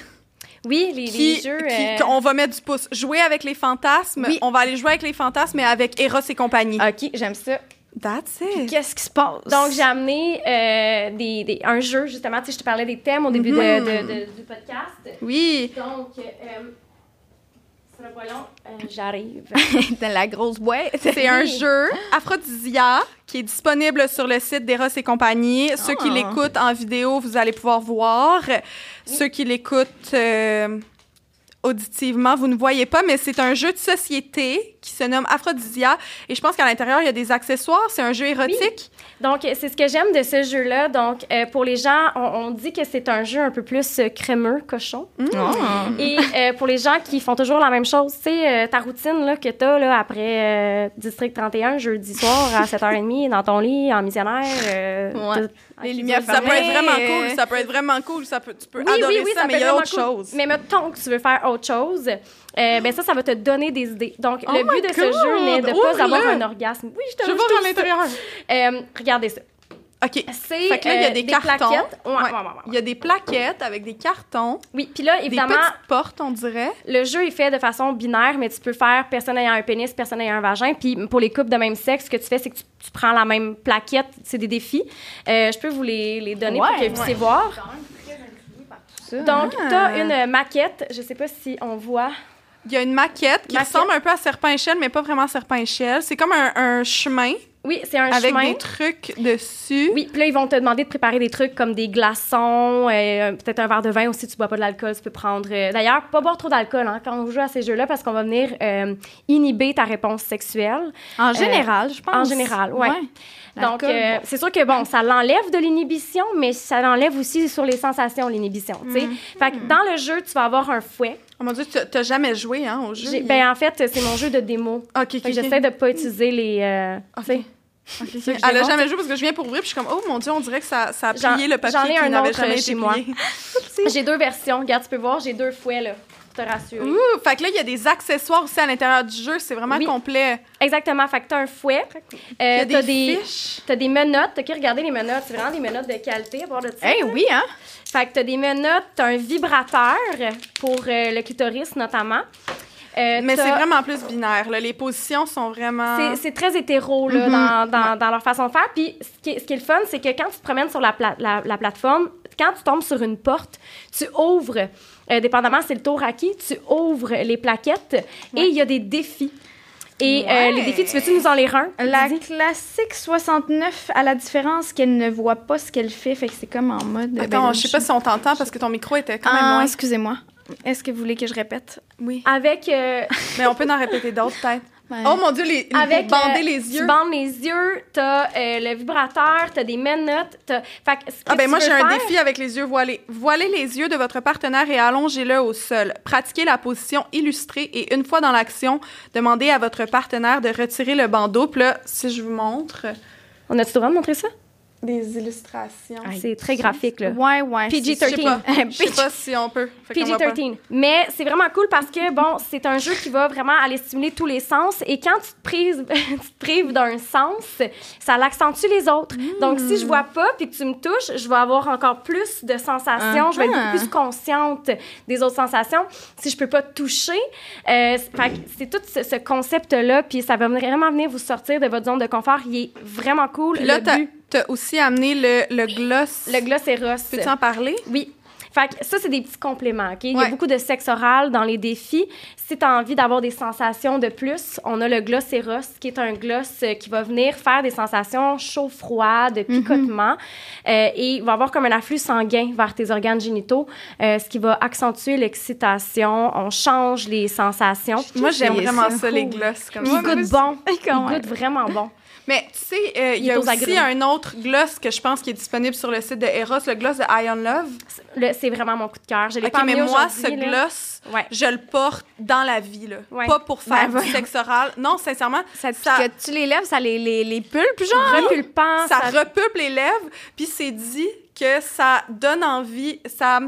Speaker 2: Oui, les, jeux.
Speaker 1: qui-
Speaker 2: euh,
Speaker 1: qu'on va mettre du pouce. Jouer avec les fantasmes.
Speaker 3: Oui.
Speaker 1: On va aller jouer avec les fantasmes, mais avec Eros et compagnie.
Speaker 3: OK, j'aime ça.
Speaker 1: That's it.
Speaker 3: Qu'est-ce qui se passe?
Speaker 2: Donc, j'ai amené euh, des, des- un jeu, justement. Tu sais, je te parlais des thèmes au début de-
Speaker 1: Mhm.
Speaker 2: de- de- du podcast.
Speaker 1: Oui.
Speaker 2: Donc, euh, pas long. Euh, J'arrive.
Speaker 3: dans la grosse boîte.
Speaker 1: C'est un jeu Aphrodisia qui est disponible sur le site d'Eros et compagnie. Ceux qui
Speaker 3: Ah.
Speaker 1: l'écoutent en vidéo, vous allez pouvoir voir. Ceux qui l'écoutent euh, auditivement, vous ne voyez pas, mais c'est un jeu de société qui se nomme Aphrodisia. Et je pense qu'à l'intérieur, il y a des accessoires. C'est un jeu érotique.
Speaker 2: Donc, c'est ce que j'aime de ce jeu-là. Donc, euh, pour les gens, on, on dit que c'est un jeu un peu plus euh, crémeux, cochon.
Speaker 3: Ah.
Speaker 2: Et euh, pour les gens qui font toujours la même chose, tu sais, euh, ta routine là, que tu as là, après euh, District 31, jeudi soir à 7h30, dans ton lit, en missionnaire. euh,
Speaker 3: Ouais. Les
Speaker 2: Ah,
Speaker 3: lumières
Speaker 1: Ça peut être vraiment cool. Ça peut être vraiment cool. Ça peut, tu peux
Speaker 2: Oui,
Speaker 1: adorer
Speaker 2: oui, oui,
Speaker 1: ça,
Speaker 2: ça
Speaker 1: mais il y a autre
Speaker 2: cool.
Speaker 1: chose.
Speaker 2: Mais mettons que tu veux faire autre chose, euh, ben ça, ça va te donner des idées. Donc,
Speaker 1: Oh
Speaker 2: le but de ce jeu n'est de pas avoir un orgasme. Oui, je te
Speaker 1: Je
Speaker 2: je
Speaker 1: voir à l'intérieur.
Speaker 2: Euh, regardez ça.
Speaker 1: OK.
Speaker 2: C'est
Speaker 1: Fait que là, il y a
Speaker 2: euh,
Speaker 1: des, cartons.
Speaker 2: plaquettes. Ouais,
Speaker 1: Ouais.
Speaker 2: ouais, ouais, ouais.
Speaker 1: Il y a des plaquettes avec des cartons,
Speaker 2: Oui, puis là,
Speaker 1: des
Speaker 2: évidemment,
Speaker 1: petites portes, on dirait.
Speaker 2: le jeu est fait de façon binaire, mais tu peux faire personne ayant un pénis, personne ayant un vagin. Puis pour les couples de même sexe, ce que tu fais, c'est que tu, tu prends la même plaquette. C'est des défis. Euh, je peux vous les, les donner pour que vous puissiez voir. Donc,
Speaker 1: Ah.
Speaker 2: tu as une maquette. Je sais pas si on voit.
Speaker 1: Il y a une maquette qui
Speaker 2: Maquette.
Speaker 1: ressemble un peu à serpent-échelle, mais pas vraiment serpent-échelle. C'est comme un, un chemin
Speaker 2: Oui, c'est un
Speaker 1: avec
Speaker 2: chemin.
Speaker 1: des trucs dessus.
Speaker 2: Oui, puis là, ils vont te demander de préparer des trucs comme des glaçons, euh, peut-être un verre de vin aussi. Tu bois pas de l'alcool, tu peux prendre. euh, D'ailleurs, pas boire trop d'alcool hein, quand on joue à ces jeux-là parce qu'on va venir euh, inhiber ta réponse sexuelle.
Speaker 3: En général, je pense.
Speaker 2: en général, ouais. Donc,
Speaker 3: bon.
Speaker 2: c'est sûr que, bon, ça l'enlève de l'inhibition, mais ça l'enlève aussi sur les sensations, l'inhibition, tu sais. Fait que dans le jeu, tu vas avoir un fouet.
Speaker 1: Oh mon Dieu, tu t'as jamais joué hein, au jeu.
Speaker 2: Ben, en fait, c'est mon jeu de démo.
Speaker 1: OK, OK,
Speaker 2: Fait que
Speaker 1: OK.
Speaker 2: j'essaie de pas utiliser les... euh, tu sais.
Speaker 1: Ok, ok.
Speaker 2: que je
Speaker 1: Elle a jamais joué parce que je viens pour ouvrir puis je suis comme, oh mon Dieu, on dirait que ça, ça a plié le papier
Speaker 2: j'en ai
Speaker 1: qui
Speaker 2: un
Speaker 1: n'avait jamais été
Speaker 2: chez moi. J'ai deux versions. Regarde, tu peux voir, j'ai deux fouets, là, pour te rassurer.
Speaker 1: Ouh, fait que là, il y a des accessoires aussi à l'intérieur du jeu. C'est vraiment
Speaker 2: Oui.
Speaker 1: complet.
Speaker 2: Exactement. Fait que t'as un fouet. Euh, t'as
Speaker 1: des,
Speaker 2: t'as des menottes. T'as qu'à regarder les menottes. C'est vraiment des menottes de qualité à part de ça.
Speaker 3: Eh oui, hein?
Speaker 2: Fait que t'as des menottes, t'as un vibrateur pour euh, le clitoris notamment. Euh,
Speaker 1: Mais c'est vraiment plus binaire. Là. Les positions sont vraiment...
Speaker 2: C'est, très hétéro là,
Speaker 1: Mhm.
Speaker 2: dans, dans, dans leur façon de faire. Puis ce qui, est, ce qui est le fun, c'est que quand tu te promènes sur la, pla- la, la plateforme, quand tu tombes sur une porte, tu ouvres, euh, dépendamment c'est le tour à qui, tu ouvres les plaquettes et il y a des défis. Et euh, les défis, tu veux-tu nous en lire un?
Speaker 3: La classique 69, à la différence qu'elle ne voit pas ce qu'elle fait, fait que c'est comme en mode.
Speaker 1: Attends,
Speaker 3: ben,
Speaker 1: je sais pas si on t'entend parce que ton micro était quand même
Speaker 3: Ah,
Speaker 1: loin.
Speaker 3: excusez-moi. Est-ce que vous voulez que je répète?
Speaker 1: Oui.
Speaker 2: Avec, euh,
Speaker 1: Mais on peut en répéter d'autres, peut-être.
Speaker 3: Ouais.
Speaker 1: Oh mon Dieu, les, les-
Speaker 2: avec
Speaker 1: bander
Speaker 2: euh,
Speaker 1: les
Speaker 2: Tu
Speaker 1: yeux.
Speaker 2: bandes les yeux, t'as euh, le vibrateur, t'as des menottes, t'as... Fait que
Speaker 1: Ah ben
Speaker 2: tu
Speaker 1: moi j'ai un défi avec les yeux voilés. Voilez les yeux de votre partenaire et allongez-le au sol. Pratiquez la position illustrée et une fois dans l'action, demandez à votre partenaire de retirer le bandeau. Puis là, si je vous montre,
Speaker 2: On a-tu le droit de montrer ça?
Speaker 1: Des illustrations.
Speaker 2: C'est très graphique, là.
Speaker 3: Ouais, ouais.
Speaker 1: Je sais
Speaker 2: PG-13.
Speaker 1: pas, je sais pas si on peut. Fait qu'on va pas.
Speaker 2: PG-13. Mais c'est vraiment cool parce que, bon, c'est un jeu qui va vraiment aller stimuler tous les sens. Et quand tu te prives, tu te prives d'un sens, ça l'accentue les autres. Donc, si je vois pas puis que tu me touches, je vais avoir encore plus de sensations. Je vais être
Speaker 3: Uh-huh.
Speaker 2: beaucoup plus consciente des autres sensations. Si je peux pas te toucher, euh, c'est- fait que c'est tout ce, ce concept-là. Puis ça va vraiment venir vous sortir de votre zone de confort. Il est vraiment cool.
Speaker 1: Puis là,
Speaker 2: le but,
Speaker 1: t'as aussi amené le, le gloss.
Speaker 2: le gloss Eros.
Speaker 1: Peux-tu en parler?
Speaker 2: Oui. Fait que ça, c'est des petits compléments, OK? Il y a beaucoup de sexe oral dans les défis. Si tu as envie d'avoir des sensations de plus, on a le gloss Eros, qui est un gloss euh, qui va venir faire des sensations chaud-froid, de picotement. Euh, et il va avoir comme un afflux sanguin vers tes organes génitaux, euh, ce qui va accentuer l'excitation. On change les sensations.
Speaker 1: Moi, j'aime vraiment
Speaker 3: ça.
Speaker 1: les gloss comme
Speaker 2: Il
Speaker 1: ça.
Speaker 2: goûte bon.
Speaker 3: Quand
Speaker 2: Il
Speaker 3: même.
Speaker 2: goûte vraiment bon.
Speaker 1: Mais tu sais, euh, il y a aussi un autre gloss que je pense qui est disponible sur le site de Eros, le gloss de Ion Love.
Speaker 2: C'est vraiment mon coup de cœur. Je l'ai
Speaker 1: OK,
Speaker 2: pas
Speaker 1: mais moi, ce
Speaker 2: là.
Speaker 1: gloss,
Speaker 2: Ouais.
Speaker 1: je le porte dans la vie, là.
Speaker 2: Ouais.
Speaker 1: Pas pour faire
Speaker 3: Ben,
Speaker 1: du sexe oral. Non, sincèrement,
Speaker 3: Ça
Speaker 1: Ça-
Speaker 3: picote-tu les lèvres, ça les, les, les pulpes, genre?
Speaker 2: Repulpant.
Speaker 1: ça repeuple les lèvres, puis c'est dit que ça donne envie, ça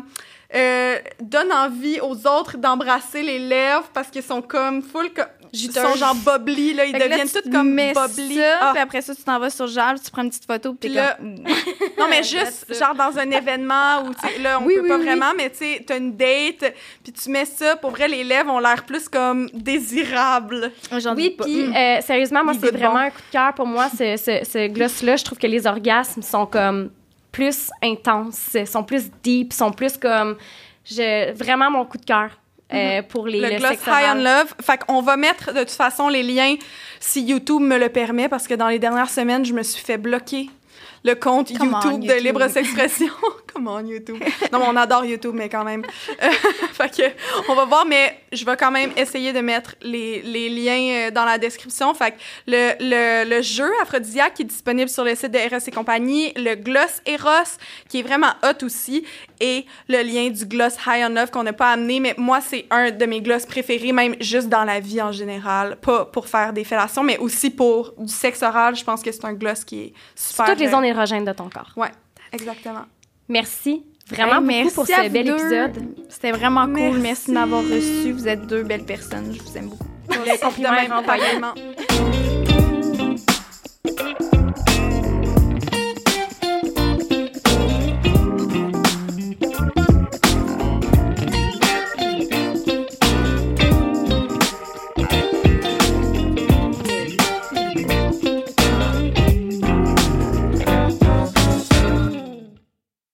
Speaker 1: euh, donne envie aux autres d'embrasser les lèvres parce qu'ils sont comme full, ils sont genre bubbly, là, ils
Speaker 3: Fait
Speaker 1: deviennent
Speaker 3: tu
Speaker 1: tous comme bubbly.
Speaker 3: Ça,
Speaker 1: Ah.
Speaker 3: puis après ça, tu t'en vas sur Jal, tu prends une petite photo, puis
Speaker 1: là-
Speaker 3: comme...
Speaker 1: Non, mais juste, genre dans un événement où, tu sais, là, on
Speaker 3: Oui,
Speaker 1: peut
Speaker 3: oui,
Speaker 1: pas
Speaker 3: oui.
Speaker 1: vraiment, mais tu sais, t'as une date, puis tu mets ça, pour vrai, les lèvres ont l'air plus comme désirables.
Speaker 3: J'en
Speaker 2: Oui, puis
Speaker 3: Mm.
Speaker 2: euh, sérieusement, moi, c'est vraiment
Speaker 1: bon.
Speaker 2: un coup de cœur pour moi, ce, ce, ce gloss-là. Je trouve que les orgasmes sont comme plus intenses, sont plus deep, sont plus comme... Je, vraiment mon coup de cœur euh, pour les,
Speaker 1: le,
Speaker 2: le
Speaker 1: gloss High on
Speaker 2: oral.
Speaker 1: Love. Fait qu'on va mettre de toute façon les liens si YouTube me le permet parce que dans les dernières semaines, je me suis fait bloquer le compte
Speaker 3: Come on,
Speaker 1: YouTube, de
Speaker 3: YouTube.
Speaker 1: Libre Expression. Comment YouTube? Non, on adore YouTube, mais quand même. Fait que, on va voir, mais je vais quand même essayer de mettre les, les liens euh, dans la description. Fait que le, le, le jeu Aphrodisiaque qui est disponible sur le site de Eros et compagnie, le gloss Eros qui est vraiment hot aussi, et le lien du gloss High on Love qu'on n'a pas amené, mais moi, c'est un de mes gloss préférés, même juste dans la vie en général. Pas pour faire des fellations, mais aussi pour du sexe oral. Je pense que c'est un gloss qui est super...
Speaker 2: Toutes les de ton corps.
Speaker 1: Oui, exactement.
Speaker 2: Merci vraiment
Speaker 3: merci pour
Speaker 2: ce bel épisode.
Speaker 3: C'était vraiment cool. Merci de m'avoir reçu. Vous êtes deux belles personnes. Je vous aime beaucoup.
Speaker 2: Le compliment